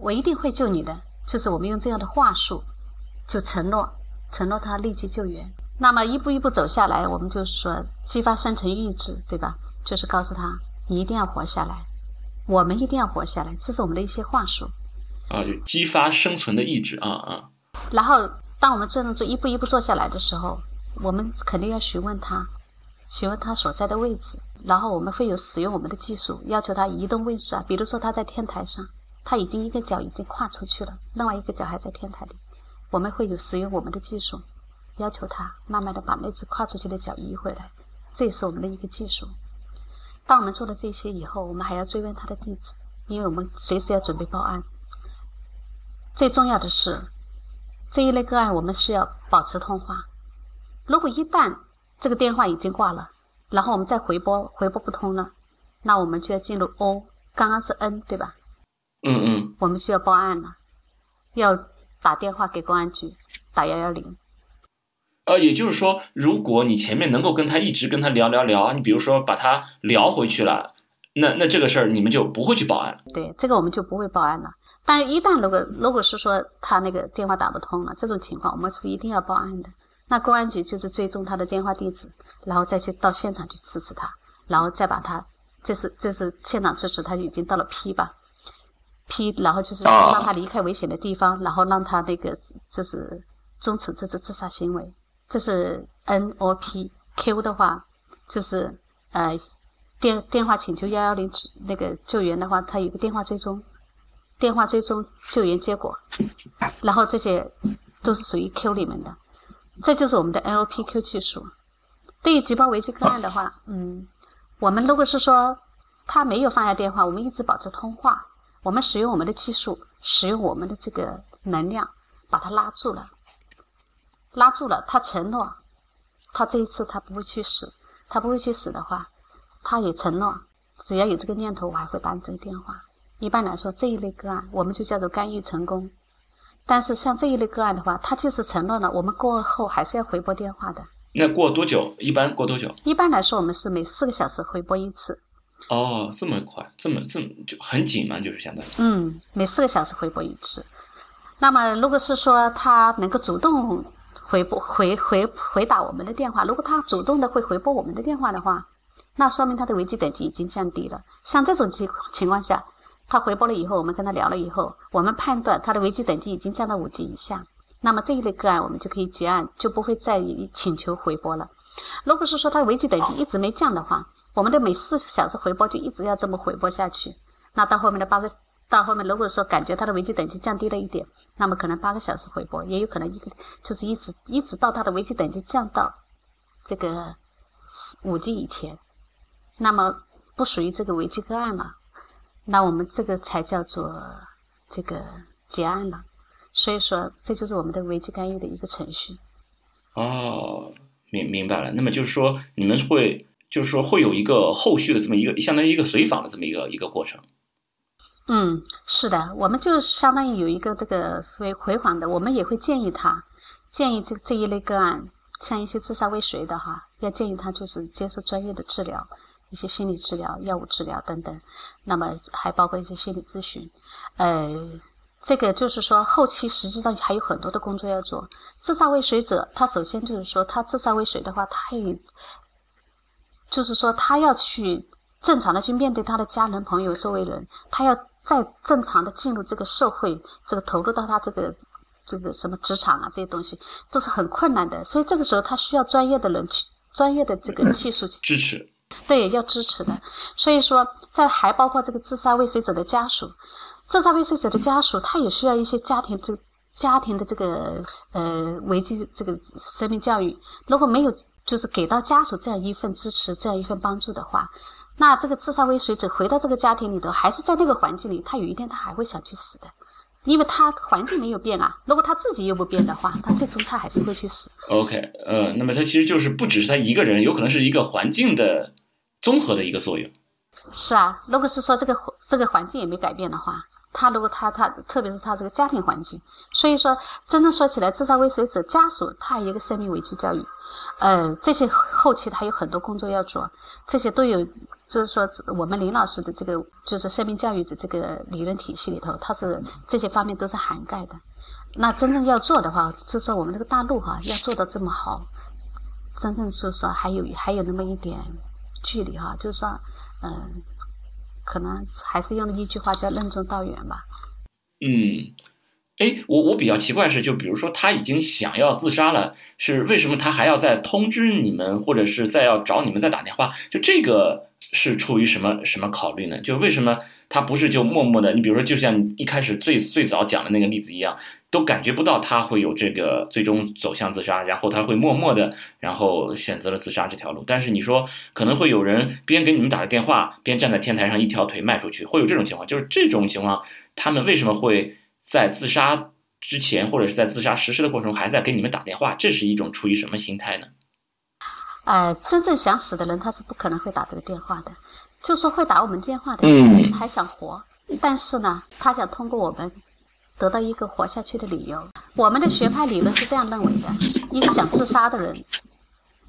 我一定会救你的。就是我们用这样的话术，就承诺承诺他立即救援。那么一步一步走下来，我们就是说激发生存意志，对吧？就是告诉他，你一定要活下来。我们一定要活下来，这是我们的一些话术。啊，就激发生存的意志啊啊！然后，当我们这样做一步一步做下来的时候，我们肯定要询问他，询问他所在的位置。然后我们会有使用我们的技术，要求他移动位置啊。比如说他在天台上，他已经一个脚已经跨出去了，另外一个脚还在天台里，我们会有使用我们的技术，要求他慢慢的把那只跨出去的脚移回来。这也是我们的一个技术。当我们做了这些以后，我们还要追问他的地址，因为我们随时要准备报案。最重要的是，这一类个案我们需要保持通话。如果一旦这个电话已经挂了，然后我们再回拨，回拨不通了，那我们就要进入 O，刚刚是 N 对吧？嗯嗯。我们需要报案了，要打电话给公安局，打幺幺零。呃，也就是说，如果你前面能够跟他一直跟他聊聊聊，你比如说把他聊回去了，那那这个事儿你们就不会去报案。对，这个我们就不会报案了。但一旦如果如果是说他那个电话打不通了，这种情况我们是一定要报案的。那公安局就是追踪他的电话地址，然后再去到现场去支持他，然后再把他，这是这是现场支持，他已经到了 P 吧，P，然后就是让他离开危险的地方，然后让他那个就是终止这次自杀行为。这是 N O P Q 的话，就是呃电电话请求幺幺零那个救援的话，他有个电话追踪，电话追踪救援结果，然后这些都是属于 Q 里面的，这就是我们的 N O P Q 技术。对于举报违纪个案的话，嗯，我们如果是说他没有放下电话，我们一直保持通话，我们使用我们的技术，使用我们的这个能量，把他拉住了，拉住了，他承诺，他这一次他不会去死，他不会去死的话，他也承诺，只要有这个念头，我还会打你这个电话。一般来说，这一类个案我们就叫做干预成功。但是像这一类个案的话，他即使承诺了，我们过后还是要回拨电话的。那过多久？一般过多久？一般来说，我们是每四个小时回拨一次。哦，这么快，这么这么就很紧嘛，就是相当于。嗯，每四个小时回拨一次。那么，如果是说他能够主动回拨回回回答我们的电话，如果他主动的会回拨我们的电话的话，那说明他的危机等级已经降低了。像这种情情况下。他回拨了以后，我们跟他聊了以后，我们判断他的危机等级已经降到五级以下，那么这一类个案我们就可以结案，就不会再请求回拨了。如果是说他危机等级一直没降的话，我们的每四小时回拨就一直要这么回拨下去。那到后面的八个，到后面如果说感觉他的危机等级降低了一点，那么可能八个小时回拨，也有可能一个就是一直一直到他的危机等级降到这个五级以前，那么不属于这个危机个案了。那我们这个才叫做这个结案了，所以说这就是我们的危机干预的一个程序。哦，明明白了。那么就是说，你们会就是说会有一个后续的这么一个相当于一个随访的这么一个一个过程。嗯，是的，我们就相当于有一个这个回回访的，我们也会建议他，建议这这一类个案，像一些自杀未遂的哈，要建议他就是接受专业的治疗。一些心理治疗、药物治疗等等，那么还包括一些心理咨询。呃，这个就是说，后期实际上还有很多的工作要做。自杀未遂者，他首先就是说，他自杀未遂的话，他也就是说，他要去正常的去面对他的家人、朋友、周围人，他要再正常的进入这个社会，这个投入到他这个这个什么职场啊，这些东西都是很困难的。所以这个时候，他需要专业的人去，专业的这个技术去支持。对，要支持的。所以说，在还包括这个自杀未遂者的家属，自杀未遂者的家属，他也需要一些家庭这家庭的这个呃危机这个生命教育。如果没有，就是给到家属这样一份支持，这样一份帮助的话，那这个自杀未遂者回到这个家庭里头，还是在那个环境里，他有一天他还会想去死的，因为他环境没有变啊。如果他自己又不变的话，他最终他还是会去死。OK，呃，那么他其实就是不只是他一个人，有可能是一个环境的。综合的一个作用，是啊。如果是说这个这个环境也没改变的话，他如果他他，特别是他这个家庭环境，所以说真正说起来，自杀未遂者家属他有一个生命危机教育，呃，这些后期他有很多工作要做，这些都有，就是说我们林老师的这个就是生命教育的这个理论体系里头，它是这些方面都是涵盖的。那真正要做的话，就说我们这个大陆哈要做到这么好，真正就是说还有还有那么一点。距离哈，就算，嗯，可能还是用了一句话叫“任重道远”吧。嗯，哎，我我比较奇怪是，就比如说他已经想要自杀了，是为什么他还要再通知你们，或者是再要找你们再打电话？就这个是出于什么什么考虑呢？就为什么？他不是就默默的，你比如说，就像一开始最最早讲的那个例子一样，都感觉不到他会有这个最终走向自杀，然后他会默默的，然后选择了自杀这条路。但是你说可能会有人边给你们打着电话，边站在天台上一条腿迈出去，会有这种情况。就是这种情况，他们为什么会在自杀之前或者是在自杀实施的过程中还在给你们打电话？这是一种出于什么心态呢？呃，真正想死的人，他是不可能会打这个电话的。就说会打我们电话的，人还想活，但是呢，他想通过我们得到一个活下去的理由。我们的学派理论是这样认为的：一个想自杀的人，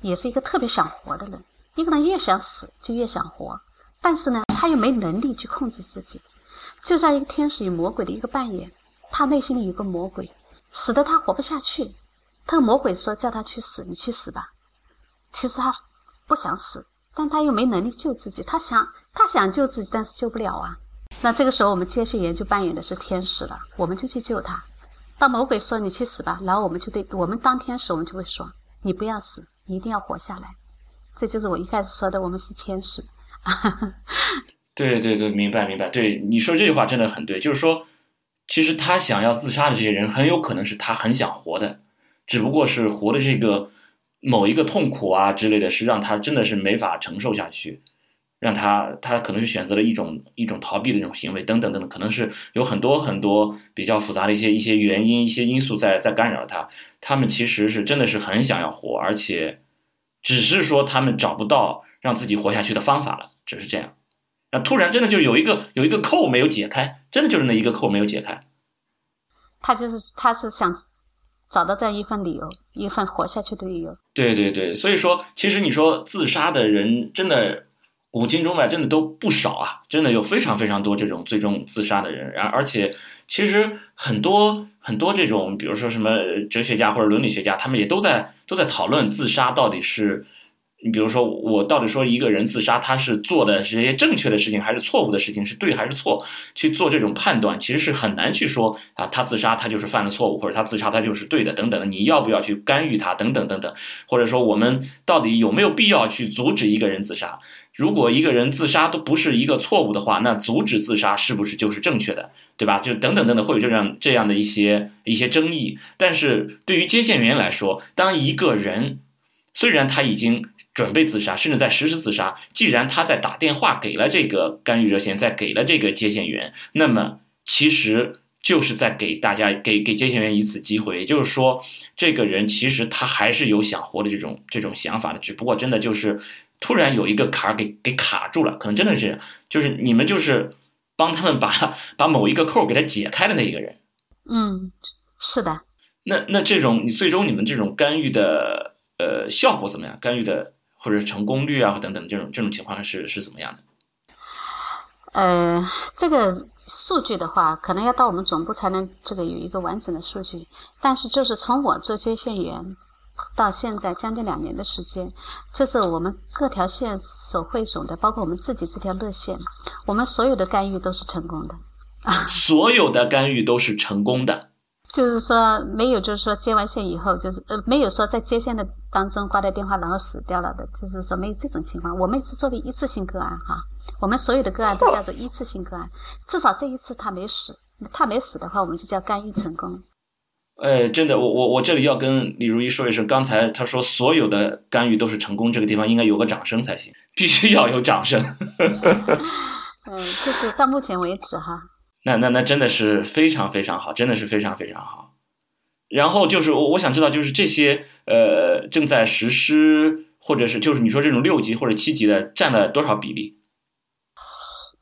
也是一个特别想活的人。一个人越想死，就越想活，但是呢，他又没能力去控制自己，就像一个天使与魔鬼的一个扮演。他内心里有个魔鬼，使得他活不下去。他魔鬼说叫他去死，你去死吧。其实他不想死。但他又没能力救自己，他想他想救自己，但是救不了啊。那这个时候，我们接续研就扮演的是天使了，我们就去救他。当魔鬼说你去死吧，然后我们就对我们当天使，我们就会说你不要死，你一定要活下来。这就是我一开始说的，我们是天使。对对对，明白明白。对你说这句话真的很对，就是说，其实他想要自杀的这些人，很有可能是他很想活的，只不过是活的这个。某一个痛苦啊之类的，是让他真的是没法承受下去，让他他可能是选择了一种一种逃避的这种行为等等等等，可能是有很多很多比较复杂的一些一些原因、一些因素在在干扰他。他们其实是真的是很想要活，而且只是说他们找不到让自己活下去的方法了，只是这样。那突然真的就有一个有一个扣没有解开，真的就是那一个扣没有解开。他就是他是想找到这样一份理由，一份活下去的理由。对对对，所以说其实你说自杀的人真的古今中外真的都不少啊，真的有非常非常多这种最终自杀的人。然而且其实很多很多这种，比如说什么哲学家或者伦理学家，他们也都在都在讨论自杀到底是。你比如说，我到底说一个人自杀，他是做的是些正确的事情，还是错误的事情，是对还是错？去做这种判断，其实是很难去说啊，他自杀他就是犯了错误，或者他自杀他就是对的，等等。你要不要去干预他，等等等等？或者说，我们到底有没有必要去阻止一个人自杀？如果一个人自杀都不是一个错误的话，那阻止自杀是不是就是正确的？对吧？就等等等等，会有这样这样的一些一些争议。但是对于接线员来说，当一个人虽然他已经。准备自杀，甚至在实施自杀。既然他在打电话给了这个干预热线，在给了这个接线员，那么其实就是在给大家给给接线员一次机会。也就是说，这个人其实他还是有想活的这种这种想法的，只不过真的就是突然有一个坎儿给给卡住了，可能真的是就是你们就是帮他们把 把某一个扣给他解开的那一个人。嗯，是的。那那这种你最终你们这种干预的呃效果怎么样？干预的。或者成功率啊，等等这种这种情况是是怎么样的？呃，这个数据的话，可能要到我们总部才能这个有一个完整的数据。但是就是从我做接线员到现在将近两年的时间，就是我们各条线所汇总的，包括我们自己这条热线，我们所有的干预都是成功的。所有的干预都是成功的。就是说没有，就是说接完线以后，就是呃没有说在接线的当中挂掉电话然后死掉了的，就是说没有这种情况。我们是作为一次性个案哈，我们所有的个案都叫做一次性个案，至少这一次他没死，他没死的话，我们就叫干预成功。呃，真的，我我我这里要跟李如一说一声，刚才他说所有的干预都是成功，这个地方应该有个掌声才行，必须要有掌声。嗯，就是到目前为止哈。那那那真的是非常非常好，真的是非常非常好。然后就是我我想知道，就是这些呃正在实施或者是就是你说这种六级或者七级的占了多少比例？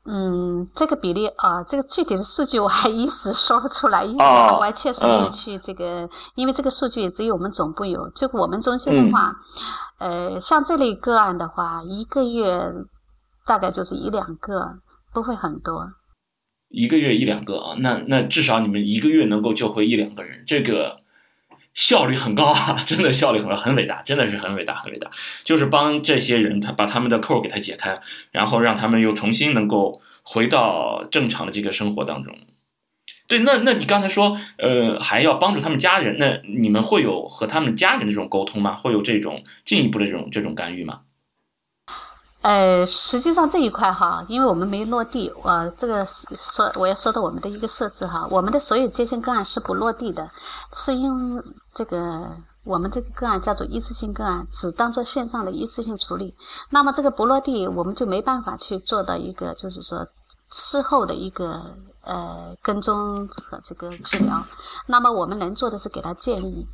嗯，这个比例啊，这个具体的数据我还一时说不出来，因为我还确实没有去这个，因为这个数据也只有我们总部有。就我们中心的话，呃，像这类个案的话，一个月大概就是一两个，不会很多。一个月一两个啊，那那至少你们一个月能够救回一两个人，这个效率很高啊，真的效率很高，很伟大，真的是很伟大，很伟大。就是帮这些人，他把他们的扣给他解开，然后让他们又重新能够回到正常的这个生活当中。对，那那你刚才说，呃，还要帮助他们家人，那你们会有和他们家人这种沟通吗？会有这种进一步的这种这种干预吗？呃，实际上这一块哈，因为我们没落地，我这个说我要说到我们的一个设置哈，我们的所有接线个案是不落地的，是因这个我们这个个案叫做一次性个案，只当做线上的一次性处理。那么这个不落地，我们就没办法去做到一个就是说事后的一个呃跟踪和这个治疗。那么我们能做的是给他建议，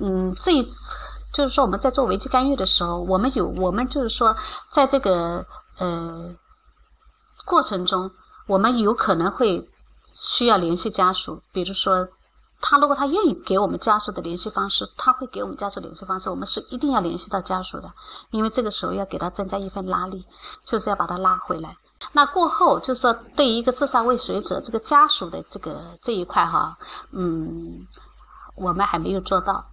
嗯，这一次。就是说，我们在做危机干预的时候，我们有我们就是说，在这个呃过程中，我们有可能会需要联系家属。比如说，他如果他愿意给我们家属的联系方式，他会给我们家属联系方式。我们是一定要联系到家属的，因为这个时候要给他增加一份拉力，就是要把他拉回来。那过后，就是说，对于一个自杀未遂者这个家属的这个这一块哈，嗯，我们还没有做到。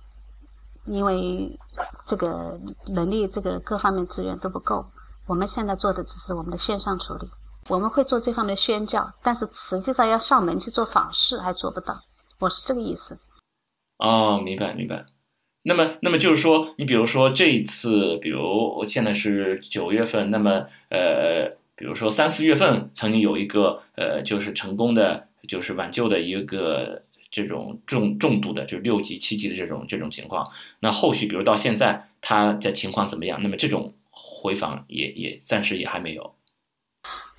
因为这个能力、这个各方面资源都不够，我们现在做的只是我们的线上处理。我们会做这方面的宣教，但是实际上要上门去做访视还做不到。我是这个意思。哦，明白明白。那么，那么就是说，你比如说这一次，比如我现在是九月份，那么呃，比如说三四月份曾经有一个呃，就是成功的，就是挽救的一个。这种重重度的，就是六级、七级的这种这种情况。那后续，比如到现在他的情况怎么样？那么这种回访也也暂时也还没有。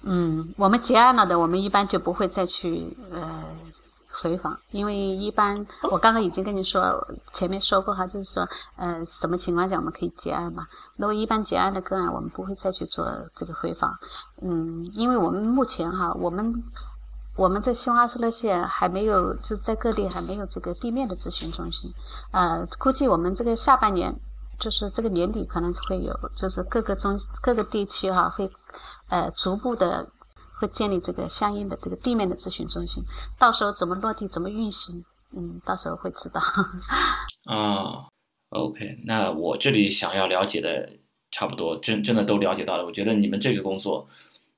嗯，我们结案了的，我们一般就不会再去呃回访，因为一般我刚刚已经跟你说前面说过哈，就是说呃什么情况下我们可以结案嘛？如果一般结案的个案，我们不会再去做这个回访。嗯，因为我们目前哈，我们我们在西花市那县还没有，就是在各地还没有这个地面的咨询中心。呃，估计我们这个下半年。就是这个年底可能会有，就是各个中各个地区哈会，呃，逐步的会建立这个相应的这个地面的咨询中心，到时候怎么落地怎么运行，嗯，到时候会知道。啊，OK，那我这里想要了解的差不多，真真的都了解到了。我觉得你们这个工作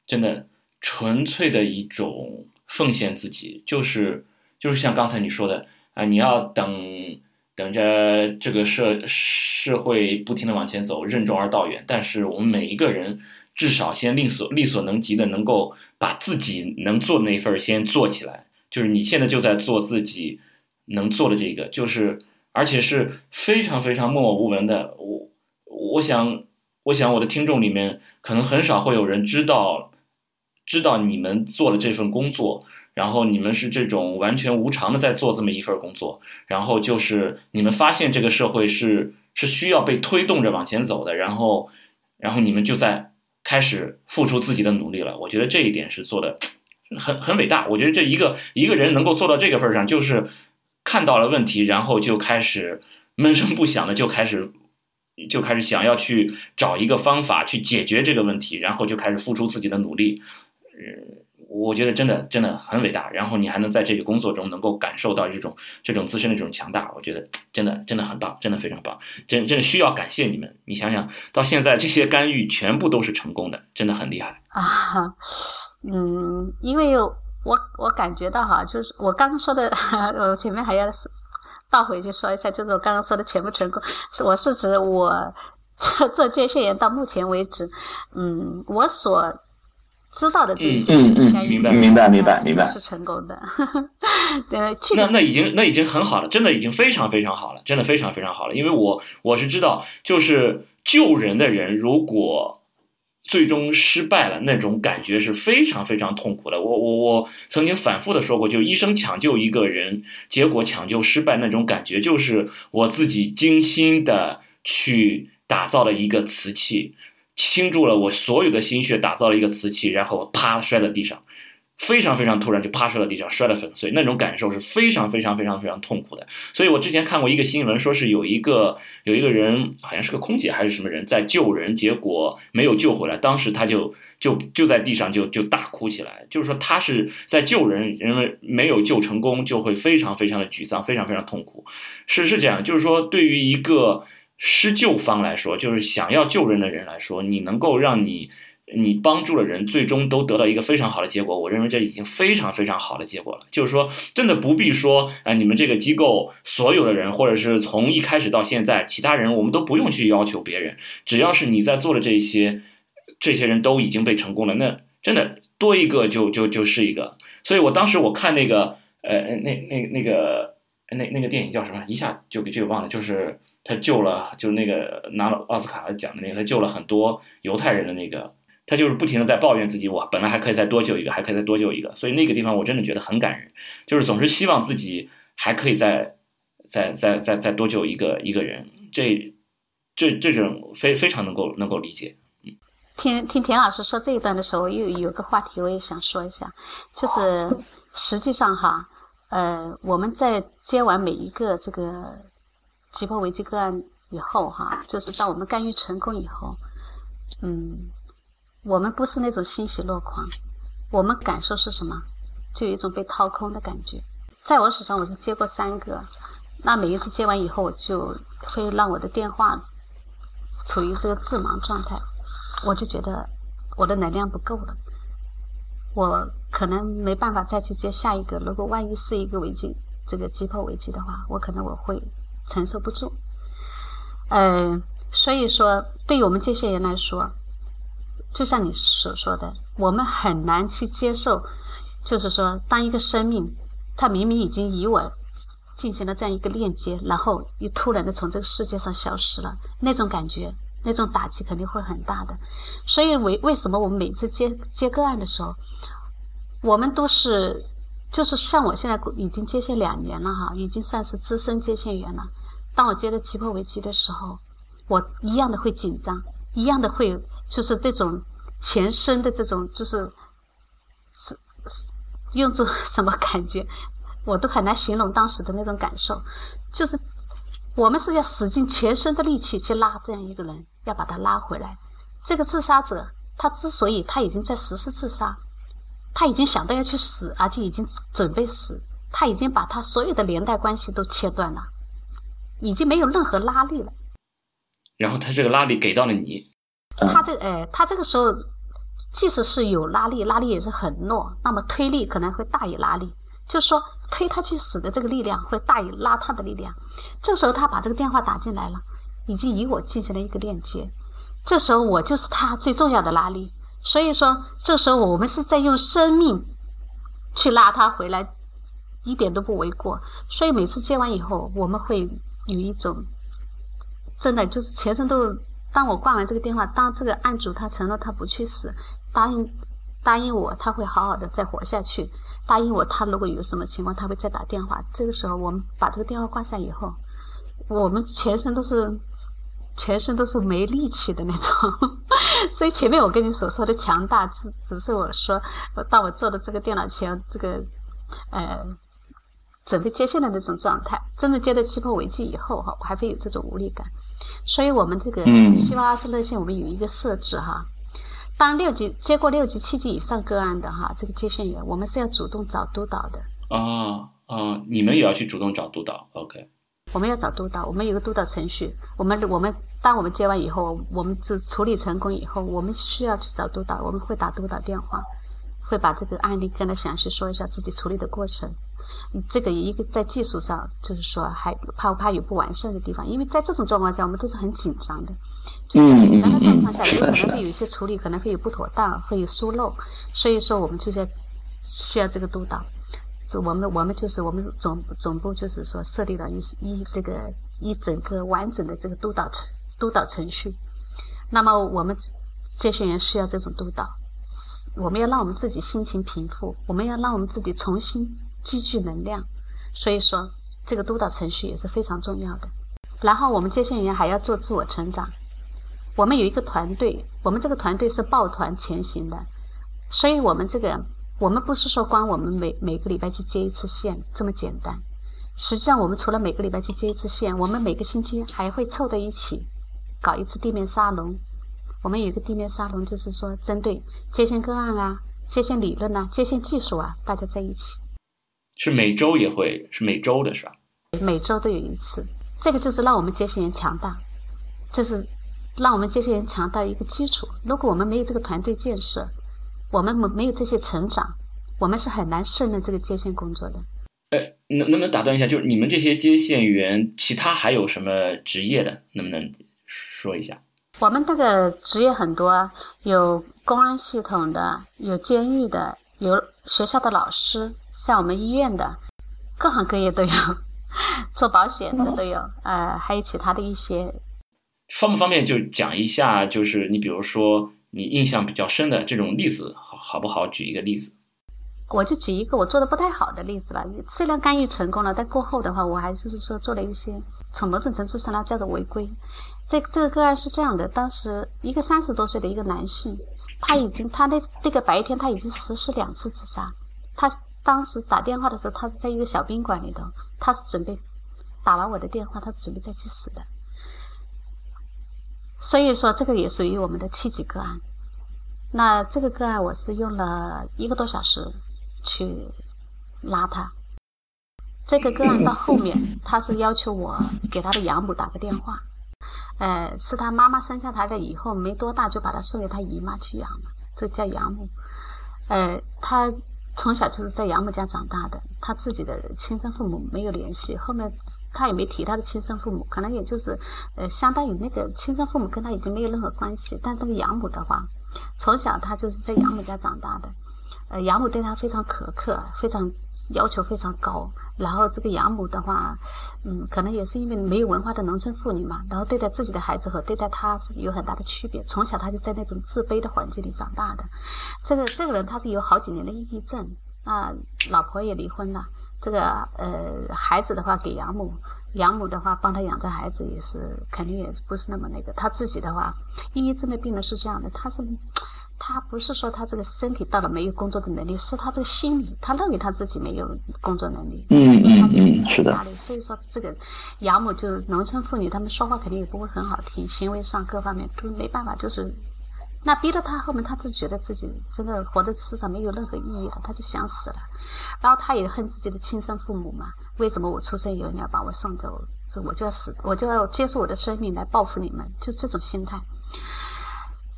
真的纯粹的一种奉献自己，就是就是像刚才你说的啊，你要等。等着这个社社会不停的往前走，任重而道远。但是我们每一个人至少先力所力所能及的，能够把自己能做的那份先做起来。就是你现在就在做自己能做的这个，就是而且是非常非常默默无闻的。我我想我想我的听众里面可能很少会有人知道知道你们做的这份工作。然后你们是这种完全无偿的在做这么一份工作，然后就是你们发现这个社会是是需要被推动着往前走的，然后，然后你们就在开始付出自己的努力了。我觉得这一点是做的很很伟大。我觉得这一个一个人能够做到这个份上，就是看到了问题，然后就开始闷声不响的就开始就开始想要去找一个方法去解决这个问题，然后就开始付出自己的努力，我觉得真的真的很伟大，然后你还能在这个工作中能够感受到这种这种自身的这种强大，我觉得真的真的很棒，真的非常棒，真真的需要感谢你们。你想想到现在这些干预全部都是成功的，真的很厉害啊。嗯，因为我我感觉到哈，就是我刚刚说的，我前面还要倒回去说一下，就是我刚刚说的全部成功，我是指我 做做接线员到目前为止，嗯，我所。知道的这些，嗯嗯，明白明白明白明白，是成功的。那那已经那已经很好了，真的已经非常非常好了，真的非常非常好了。因为我我是知道，就是救人的人如果最终失败了，那种感觉是非常非常痛苦的。我我我曾经反复的说过，就医生抢救一个人，结果抢救失败那种感觉，就是我自己精心的去打造了一个瓷器。倾注了我所有的心血，打造了一个瓷器，然后啪摔在地上，非常非常突然就啪摔到地上，摔得粉碎，那种感受是非常非常非常非常痛苦的。所以我之前看过一个新闻，说是有一个有一个人，好像是个空姐还是什么人，在救人，结果没有救回来，当时他就就就在地上就就大哭起来，就是说他是在救人，人为没有救成功，就会非常非常的沮丧，非常非常痛苦。是是这样，就是说对于一个。施救方来说，就是想要救人的人来说，你能够让你你帮助的人，最终都得到一个非常好的结果。我认为这已经非常非常好的结果了。就是说，真的不必说，啊，你们这个机构所有的人，或者是从一开始到现在，其他人我们都不用去要求别人，只要是你在做的这些，这些人都已经被成功了。那真的多一个就就就是一个。所以我当时我看那个，呃，那那那个那那个电影叫什么？一下就给就忘了，就是。他救了，就是那个拿了奥斯卡奖的那个，他救了很多犹太人的那个，他就是不停的在抱怨自己，我本来还可以再多救一个，还可以再多救一个，所以那个地方我真的觉得很感人，就是总是希望自己还可以再再再再再多救一个一个人，这这这种非非常能够能够理解。嗯，听听田老师说这一段的时候，又有个话题我也想说一下，就是实际上哈，呃，我们在接完每一个这个。急迫危机个案以后，哈，就是当我们干预成功以后，嗯，我们不是那种欣喜若狂，我们感受是什么？就有一种被掏空的感觉。在我手上，我是接过三个，那每一次接完以后，我就会让我的电话处于这个致盲状态，我就觉得我的能量不够了，我可能没办法再去接下一个。如果万一是一个危机，这个急迫危机的话，我可能我会。承受不住，呃，所以说，对于我们这些人来说，就像你所说的，我们很难去接受，就是说，当一个生命，他明明已经与我进行了这样一个链接，然后又突然的从这个世界上消失了，那种感觉，那种打击肯定会很大的。所以为为什么我们每次接接个案的时候，我们都是就是像我现在已经接线两年了哈，已经算是资深接线员了。当我接到急迫危机的时候，我一样的会紧张，一样的会就是这种全身的这种就是是用作什么感觉？我都很难形容当时的那种感受，就是我们是要使尽全身的力气去拉这样一个人，要把他拉回来。这个自杀者，他之所以他已经在实施自杀，他已经想到要去死，而且已经准备死，他已经把他所有的连带关系都切断了，已经没有任何拉力了。然后他这个拉力给到了你，他这哎，他这个时候即使是有拉力，拉力也是很弱，那么推力可能会大于拉力。就是说，推他去死的这个力量会大于拉他的力量。这时候他把这个电话打进来了，已经与我进行了一个链接。这时候我就是他最重要的拉力。所以说，这时候我们是在用生命去拉他回来，一点都不为过。所以每次接完以后，我们会有一种真的就是全身都。当我挂完这个电话，当这个案主他承诺他不去死，答应答应我他会好好的再活下去。答应我，他如果有什么情况，他会再打电话。这个时候，我们把这个电话挂下以后，我们全身都是，全身都是没力气的那种。所以前面我跟你所说的强大，只只是我说，当我坐的这个电脑前，这个呃，准备接线的那种状态。真的接到气泡危机以后，哈，我还会有这种无力感。所以我们这个希望阿斯热线，我们有一个设置哈。当六级接过六级、七级以上个案的哈，这个接线员我们是要主动找督导的。啊啊，你们也要去主动找督导？OK。我们要找督导，我们有个督导程序。我们我们当我们接完以后，我们就处理成功以后，我们需要去找督导，我们会打督导电话，会把这个案例跟他详细说一下自己处理的过程。这个一个在技术上，就是说还怕不怕有不完善的地方？因为在这种状况下，我们都是很紧张的。就在紧张的状况下，有可能会有一些处理可能会有不妥当，会有疏漏。所以说，我们就在需要这个督导。是我们我们就是我们总总部就是说设立了一一这个一整个完整的这个督导程督导程序。那么我们接线员需要这种督导，我们要让我们自己心情平复，我们要让我们自己重新。积聚能量，所以说这个督导程序也是非常重要的。然后我们接线员还要做自我成长。我们有一个团队，我们这个团队是抱团前行的，所以我们这个我们不是说光我们每每个礼拜去接一次线这么简单。实际上，我们除了每个礼拜去接一次线，我们每个星期还会凑在一起搞一次地面沙龙。我们有一个地面沙龙，就是说针对接线个案啊、接线理论呐、接线技术啊，大家在一起。是每周也会是每周的是吧？每周都有一次，这个就是让我们接线员强大，这是让我们接线员强大一个基础。如果我们没有这个团队建设，我们没没有这些成长，我们是很难胜任这个接线工作的。哎，能能不能打断一下？就是你们这些接线员，其他还有什么职业的？能不能说一下？我们这个职业很多，有公安系统的，有监狱的，有学校的老师。像我们医院的，各行各业都有，做保险的都有，呃，还有其他的一些。方不方便就讲一下？就是你比如说你印象比较深的这种例子，好好不好？举一个例子。我就举一个我做的不太好的例子吧。虽然干预成功了，但过后的话，我还就是说做了一些，从某种程度上来叫做违规。这这个个案是这样的：当时一个三十多岁的一个男性，他已经他那那个白天他已经实施两次自杀，他。当时打电话的时候，他是在一个小宾馆里头，他是准备打完我的电话，他是准备再去死的。所以说，这个也属于我们的七级个案。那这个个案，我是用了一个多小时去拉他。这个个案到后面，他是要求我给他的养母打个电话。呃，是他妈妈生下他的以后没多大，就把他送给他姨妈去养了，这叫养母。呃，他。从小就是在养母家长大的，他自己的亲生父母没有联系，后面他也没提他的亲生父母，可能也就是，呃，相当于那个亲生父母跟他已经没有任何关系。但那个养母的话，从小他就是在养母家长大的，呃，养母对他非常苛刻，非常要求非常高。然后这个养母的话，嗯，可能也是因为没有文化的农村妇女嘛，然后对待自己的孩子和对待他有很大的区别。从小他就在那种自卑的环境里长大的。这个这个人他是有好几年的抑郁症，那老婆也离婚了。这个呃，孩子的话给养母，养母的话帮他养着孩子也是肯定也不是那么那个。他自己的话，抑郁症的病人是这样的，他是。他不是说他这个身体到了没有工作的能力，是他这个心理，他认为他自己没有工作能力，嗯嗯嗯，是的。所以说这个养母就是农村妇女，他们说话肯定也不会很好听，行为上各方面都没办法，就是那逼着他后面，他就觉得自己真的活在世上没有任何意义了，他就想死了。然后他也恨自己的亲生父母嘛，为什么我出生以后你要把我送走，这我就要死，我就要接受我的生命来报复你们，就这种心态。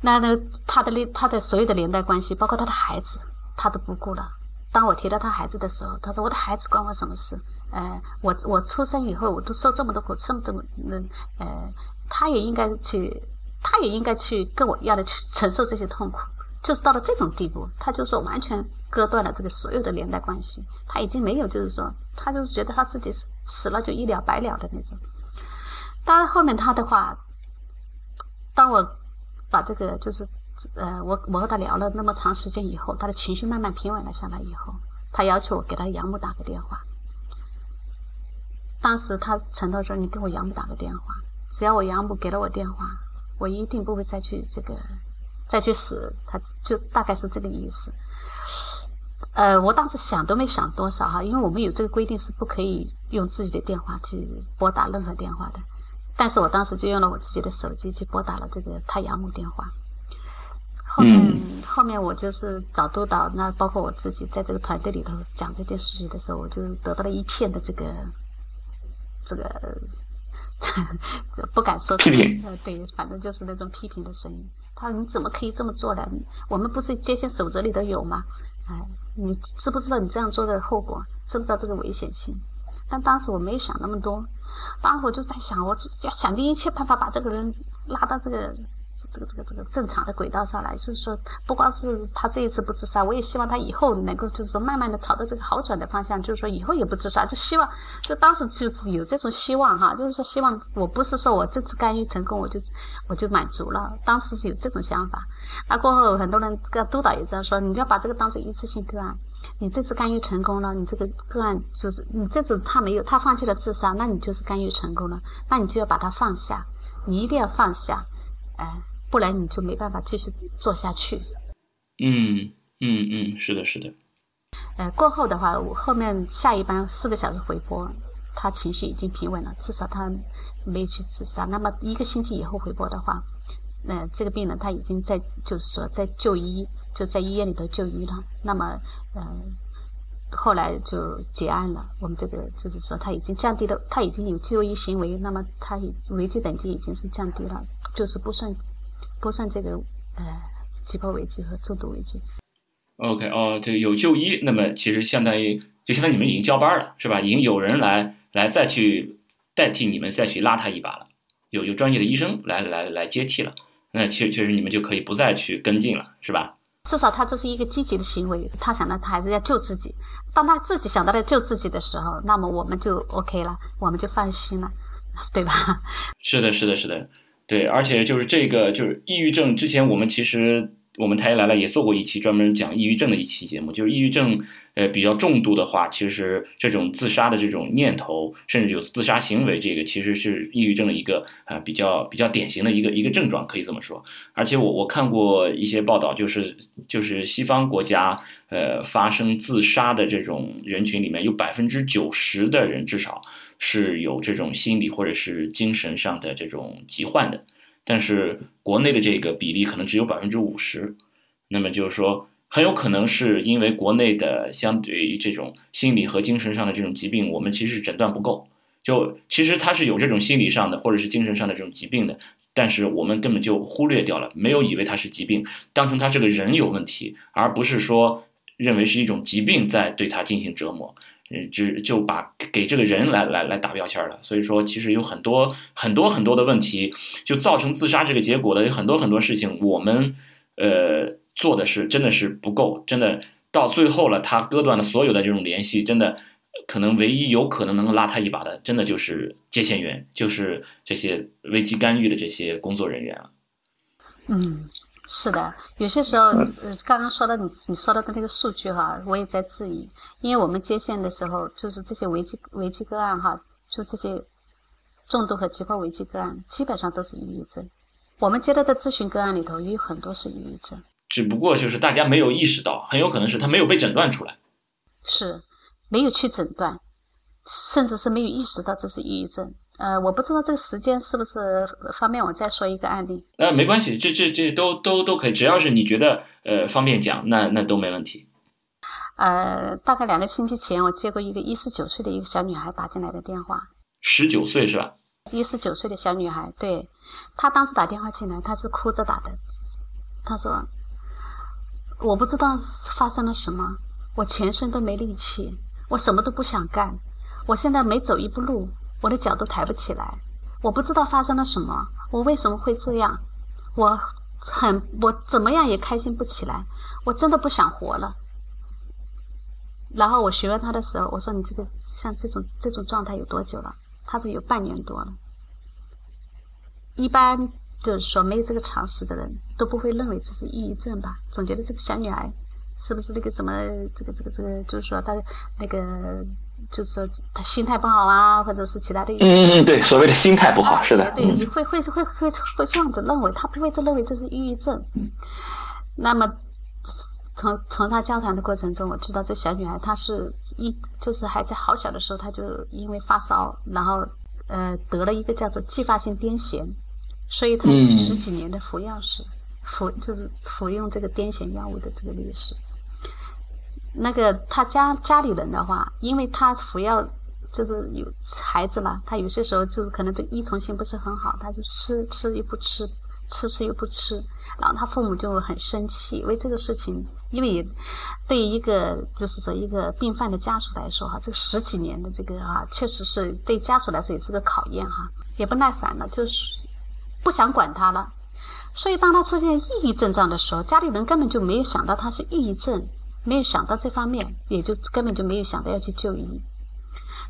那那他的他的所有的连带关系，包括他的孩子，他都不顾了。当我提到他孩子的时候，他说：“我的孩子关我什么事？呃，我我出生以后，我都受这么多苦，这么多那呃，他也应该去，他也应该去跟我一样的去承受这些痛苦。就是到了这种地步，他就说完全割断了这个所有的连带关系，他已经没有，就是说，他就是觉得他自己死死了就一了百了的那种。当然后面他的话，当我。把这个就是，呃，我我和他聊了那么长时间以后，他的情绪慢慢平稳了下来以后，他要求我给他养母打个电话。当时他承诺说：“你给我养母打个电话，只要我养母给了我电话，我一定不会再去这个再去死。”他就大概是这个意思。呃，我当时想都没想多少哈，因为我们有这个规定是不可以用自己的电话去拨打任何电话的。但是我当时就用了我自己的手机去拨打了这个他养母电话。后面后面我就是找督导，那包括我自己在这个团队里头讲这件事情的时候，我就得到了一片的这个这个 不敢说批评。呃，对，反正就是那种批评的声音。他说：“你怎么可以这么做呢？我们不是接线守则里头有吗？哎，你知不知道你这样做的后果？知不知道这个危险性？”但当时我没想那么多。当时我就在想，我要想尽一切办法把这个人拉到这个这个这个这个正常的轨道上来。就是说，不光是他这一次不自杀，我也希望他以后能够就是说慢慢的朝着这个好转的方向，就是说以后也不自杀。就希望，就当时就有这种希望哈，就是说希望我不是说我这次干预成功我就我就满足了。当时是有这种想法。那过后很多人跟督导也这样说，你要把这个当做一次性个案。你这次干预成功了，你这个个案就是你这次他没有他放弃了自杀，那你就是干预成功了，那你就要把它放下，你一定要放下，哎，不然你就没办法继续做下去。嗯嗯嗯，是的，是的。呃，过后的话，我后面下一班四个小时回拨，他情绪已经平稳了，至少他没去自杀。那么一个星期以后回拨的话，那这个病人他已经在就是说在就医。就在医院里头就医了，那么，嗯，后来就结案了。我们这个就是说，他已经降低了，他已经有就医行为，那么他已危机等级已经是降低了，就是不算不算这个呃急迫危机和重度危机。OK，哦，这有就医，那么其实相当于就相当于你们已经交班了，是吧？已经有人来来再去代替你们再去拉他一把了，有有专业的医生来来来接替了，那确确实你们就可以不再去跟进了，是吧？至少他这是一个积极的行为，他想到他还是要救自己。当他自己想到了救自己的时候，那么我们就 OK 了，我们就放心了，对吧？是的，是的，是的，对。而且就是这个，就是抑郁症。之前我们其实。我们台来了也做过一期专门讲抑郁症的一期节目，就是抑郁症，呃，比较重度的话，其实这种自杀的这种念头，甚至有自杀行为，这个其实是抑郁症的一个啊比较比较典型的一个一个症状，可以这么说。而且我我看过一些报道，就是就是西方国家，呃，发生自杀的这种人群里面有百分之九十的人至少是有这种心理或者是精神上的这种疾患的。但是国内的这个比例可能只有百分之五十，那么就是说，很有可能是因为国内的相对于这种心理和精神上的这种疾病，我们其实诊断不够。就其实他是有这种心理上的或者是精神上的这种疾病的，但是我们根本就忽略掉了，没有以为他是疾病，当成他这个人有问题，而不是说认为是一种疾病在对他进行折磨。只就把给这个人来来来打标签了，所以说其实有很多很多很多的问题，就造成自杀这个结果的有很多很多事情，我们呃做的是真的是不够，真的到最后了，他割断了所有的这种联系，真的可能唯一有可能能够拉他一把的，真的就是接线员，就是这些危机干预的这些工作人员了。嗯，是的，有些时候，呃，刚刚说到你你说的的那个数据哈，我也在质疑，因为我们接线的时候，就是这些危机危机个案哈，就这些重度和急迫危机个案，基本上都是抑郁症。我们接到的咨询个案里头，也有很多是抑郁症。只不过就是大家没有意识到，很有可能是他没有被诊断出来，是没有去诊断，甚至是没有意识到这是抑郁症。呃，我不知道这个时间是不是方便我再说一个案例。呃，没关系，这这这都都都可以，只要是你觉得呃方便讲，那那都没问题。呃，大概两个星期前，我接过一个一十九岁的一个小女孩打进来的电话。十九岁是吧？一十九岁的小女孩，对，她当时打电话进来，她是哭着打的。她说：“我不知道发生了什么，我全身都没力气，我什么都不想干，我现在每走一步路，我的脚都抬不起来。我不知道发生了什么，我为什么会这样？我很，我怎么样也开心不起来，我真的不想活了。”然后我询问她的时候，我说：“你这个像这种这种状态有多久了？”她说：“有半年多了。”一般就是说，没有这个常识的人都不会认为这是抑郁症吧？总觉得这个小女孩是不是那个什么，这个这个这个，就是说她那个，就是说她心态不好啊，或者是其他的。嗯嗯嗯，对，所谓的心态不好，是的。对，你会会会会会这样子认为，他不会这认为这是抑郁症。那么从从他交谈的过程中，我知道这小女孩她是一就是还在好小的时候，她就因为发烧，然后呃得了一个叫做继发性癫痫。所以她有十几年的服药史，服就是服用这个癫痫药物的这个历史。那个他家家里人的话，因为他服药就是有孩子了，他有些时候就是可能这个依从性不是很好，他就吃吃又不吃，吃吃又不吃，然后他父母就很生气。为这个事情，因为对于一个就是说一个病犯的家属来说哈，这十几年的这个啊，确实是对家属来说也是个考验哈，也不耐烦了，就是。不想管他了，所以当他出现抑郁症状的时候，家里人根本就没有想到他是抑郁症，没有想到这方面，也就根本就没有想到要去就医。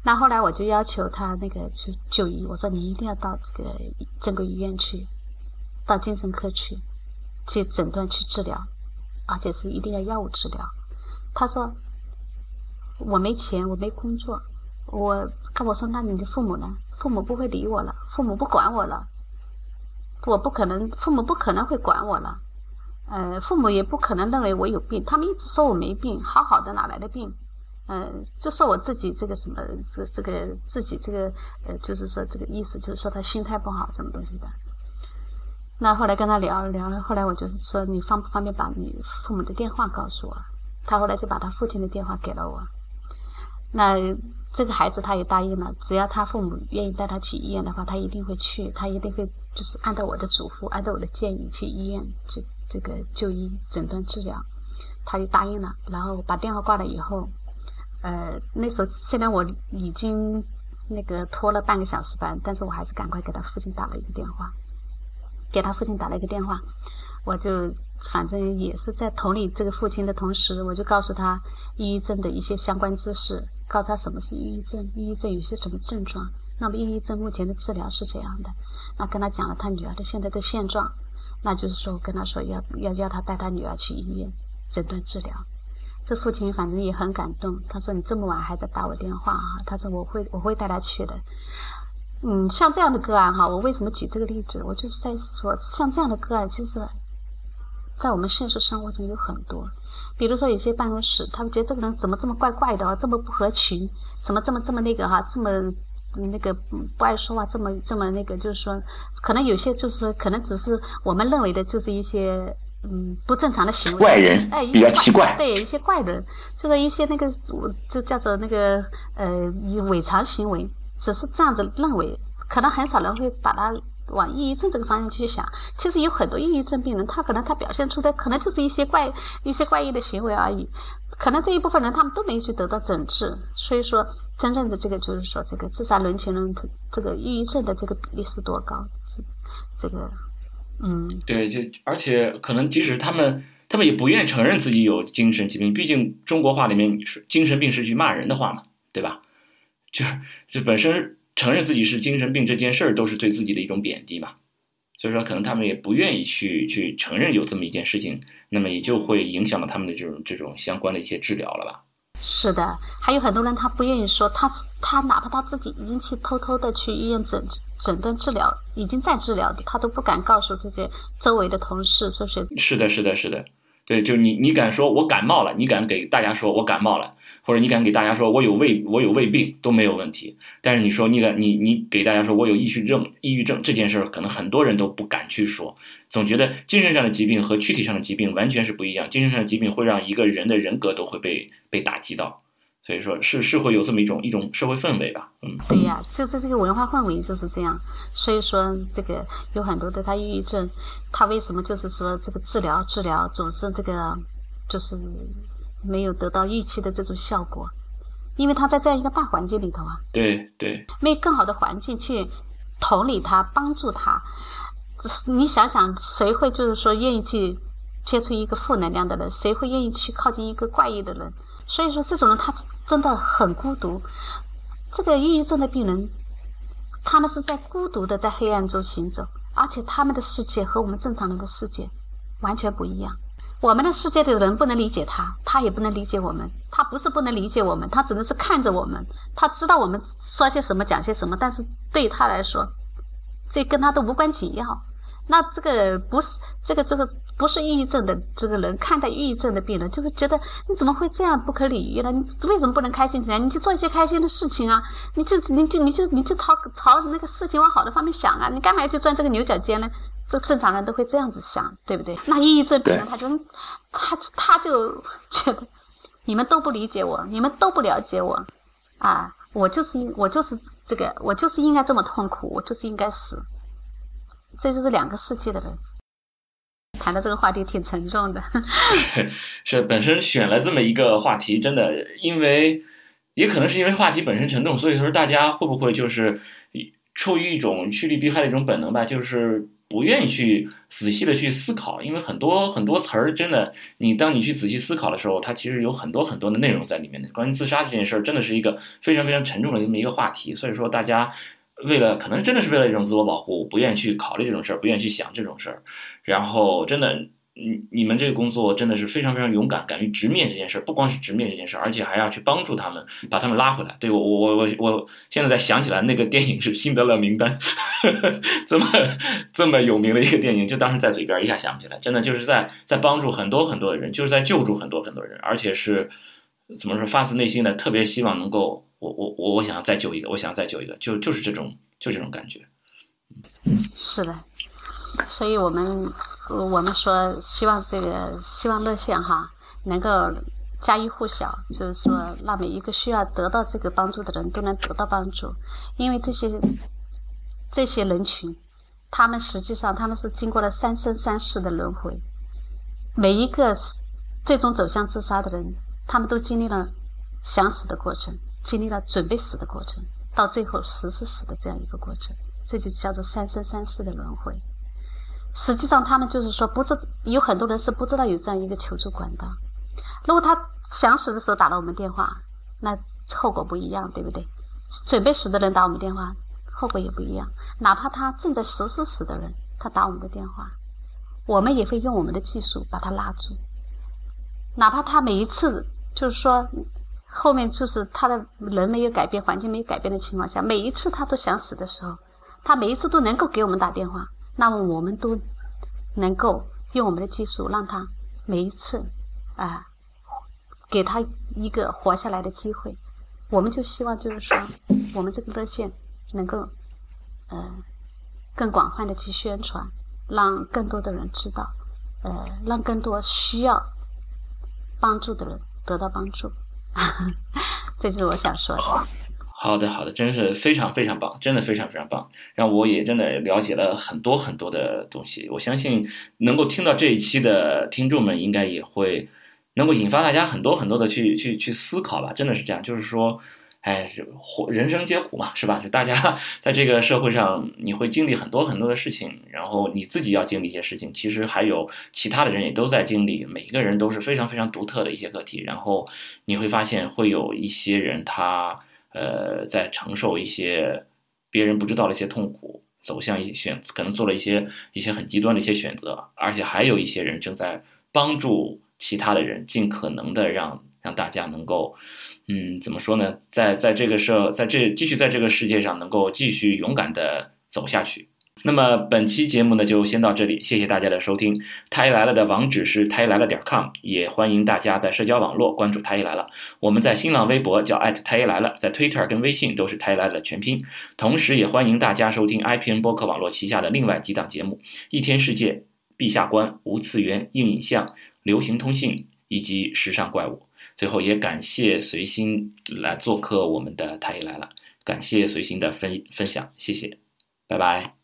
那后来我就要求他那个去就医，我说你一定要到这个正规医院去，到精神科去，去诊断去治疗，而且是一定要药物治疗。他说我没钱，我没工作，我跟我说那你的父母呢？父母不会理我了，父母不管我了。我不可能，父母不可能会管我了，呃，父母也不可能认为我有病，他们一直说我没病，好好的哪来的病？嗯，就说我自己这个什么，这个这个自己这个，呃，就是说这个意思，就是说他心态不好，什么东西的。那后来跟他聊聊了，后来我就说你方不方便把你父母的电话告诉我？他后来就把他父亲的电话给了我。那这个孩子他也答应了，只要他父母愿意带他去医院的话，他一定会去，他一定会。就是按照我的嘱咐，按照我的建议去医院去这个就医、诊断、治疗，他就答应了。然后把电话挂了以后，呃，那时候虽然我已经那个拖了半个小时班，但是我还是赶快给他父亲打了一个电话，给他父亲打了一个电话，我就反正也是在同理这个父亲的同时，我就告诉他抑郁症的一些相关知识，告诉他什么是抑郁症，抑郁症有些什么症状。那么抑郁症目前的治疗是这样的，那跟他讲了他女儿的现在的现状，那就是说跟他说要要要他带他女儿去医院诊断治疗。这父亲反正也很感动，他说你这么晚还在打我电话啊？他说我会我会带他去的。嗯，像这样的个案哈，我为什么举这个例子？我就是在说，像这样的个案，其实，在我们现实生活中有很多。比如说有些办公室，他们觉得这个人怎么这么怪怪的，这么不合群，什么这么这么那个哈，这么。那个不爱说话，这么这么那个，就是说，可能有些就是说，可能只是我们认为的，就是一些嗯不正常的行为。怪人，哎，比较奇怪。对，一些怪人，就是一些那个，就叫做那个呃伪常行为，只是这样子认为，可能很少人会把它往抑郁症这个方向去想。其实有很多抑郁症病人，他可能他表现出的可能就是一些怪一些怪异的行为而已。可能这一部分人他们都没去得到诊治，所以说。真正的这个就是说，这个自杀人群人这个抑郁症的这个比例是多高？这这个，嗯，对，就而且可能即使他们他们也不愿承认自己有精神疾病，毕竟中国话里面是精神病是句骂人的话嘛，对吧？就是就本身承认自己是精神病这件事儿，都是对自己的一种贬低嘛。所以说，可能他们也不愿意去去承认有这么一件事情，那么也就会影响到他们的这种这种相关的一些治疗了吧。是的，还有很多人他不愿意说，他他哪怕他自己已经去偷偷的去医院诊诊断治疗，已经在治疗的，他都不敢告诉这些周围的同事，是不是？是的，是的，是的，对，就你你敢说我感冒了，你敢给大家说我感冒了。或者你敢给大家说我有胃我有胃病都没有问题，但是你说你敢你你给大家说我有抑郁症抑郁症这件事儿，可能很多人都不敢去说，总觉得精神上的疾病和躯体上的疾病完全是不一样，精神上的疾病会让一个人的人格都会被被打击到，所以说是是会有这么一种一种社会氛围吧，嗯，对呀，就是这个文化氛围就是这样，所以说这个有很多的他抑郁症，他为什么就是说这个治疗治疗总是这个。就是没有得到预期的这种效果，因为他在这样一个大环境里头啊，对对，没有更好的环境去同理他、帮助他。你想想，谁会就是说愿意去接触一个负能量的人？谁会愿意去靠近一个怪异的人？所以说，这种人他真的很孤独。这个抑郁症的病人，他们是在孤独的在黑暗中行走，而且他们的世界和我们正常人的世界完全不一样。我们的世界的人不能理解他，他也不能理解我们。他不是不能理解我们，他只能是看着我们。他知道我们说些什么，讲些什么，但是对他来说，这跟他都无关紧要。那这个不是这个这个不是抑郁症的这个人看待抑郁症的病人，就会觉得你怎么会这样不可理喻呢？你为什么不能开心起来？你去做一些开心的事情啊！你就你就你就你就朝朝那个事情往好的方面想啊！你干嘛要去钻这个牛角尖呢？这正常人都会这样子想，对不对？那抑郁症病人他就他他就觉得你们都不理解我，你们都不了解我，啊，我就是我就是这个，我就是应该这么痛苦，我就是应该死。这就是两个世界的人。谈的这个话题挺沉重的。是本身选了这么一个话题，真的，因为也可能是因为话题本身沉重，所以说大家会不会就是出于一种趋利避害的一种本能吧，就是。不愿意去仔细的去思考，因为很多很多词儿，真的，你当你去仔细思考的时候，它其实有很多很多的内容在里面的。关于自杀这件事儿，真的是一个非常非常沉重的这么一个话题。所以说，大家为了可能真的是为了一种自我保护，不愿意去考虑这种事儿，不愿意去想这种事儿，然后真的。你你们这个工作真的是非常非常勇敢，敢于直面这件事儿，不光是直面这件事儿，而且还要去帮助他们，把他们拉回来。对我我我我现在在想起来，那个电影是《辛德勒名单》，这么这么有名的一个电影，就当时在嘴边一下想不起来。真的就是在在帮助很多很多的人，就是在救助很多很多人，而且是怎么说，发自内心的特别希望能够，我我我我想要再救一个，我想要再救一个，就就是这种就这种感觉。是的。所以我们我们说希望这个希望热线哈能够家喻户晓，就是说让每一个需要得到这个帮助的人都能得到帮助，因为这些这些人群，他们实际上他们是经过了三生三世的轮回，每一个最终走向自杀的人，他们都经历了想死的过程，经历了准备死的过程，到最后实施死的这样一个过程，这就叫做三生三世的轮回。实际上，他们就是说，不知有很多人是不知道有这样一个求助管道。如果他想死的时候打了我们电话，那后果不一样，对不对？准备死的人打我们电话，后果也不一样。哪怕他正在实施死的人，他打我们的电话，我们也会用我们的技术把他拉住。哪怕他每一次就是说，后面就是他的人没有改变，环境没有改变的情况下，每一次他都想死的时候，他每一次都能够给我们打电话。那么我们都能够用我们的技术，让他每一次啊，给他一个活下来的机会。我们就希望就是说，我们这个热线能够呃更广泛的去宣传，让更多的人知道，呃，让更多需要帮助的人得到帮助。这是我想说的。好的，好的，真是非常非常棒，真的非常非常棒，让我也真的了解了很多很多的东西。我相信能够听到这一期的听众们，应该也会能够引发大家很多很多的去去去思考吧。真的是这样，就是说，哎，人生皆苦嘛，是吧？就大家 在这个社会上，你会经历很多很多的事情，然后你自己要经历一些事情，其实还有其他的人也都在经历，每一个人都是非常非常独特的一些个体，然后你会发现会有一些人他呃在承受一些别人不知道的一些痛苦，走向一些选，可能做了一些一些很极端的一些选择，而且还有一些人正在帮助。其他的人尽可能的让让大家能够，嗯，怎么说呢？在在这个社，在这继续在这个世界上能够继续勇敢的走下去。那么本期节目呢，就先到这里，谢谢大家的收听。太医来了的网址是太医来了点 com，也欢迎大家在社交网络关注太医来了。我们在新浪微博叫太医来了，在 Twitter 跟微信都是太医来了的全拼。同时也欢迎大家收听 IPN 播客网络旗下的另外几档节目：一天世界、陛下观、无次元、硬影像。流行通信以及时尚怪物，最后也感谢随心来做客我们的太医来了，感谢随心的分分享，谢谢，拜拜。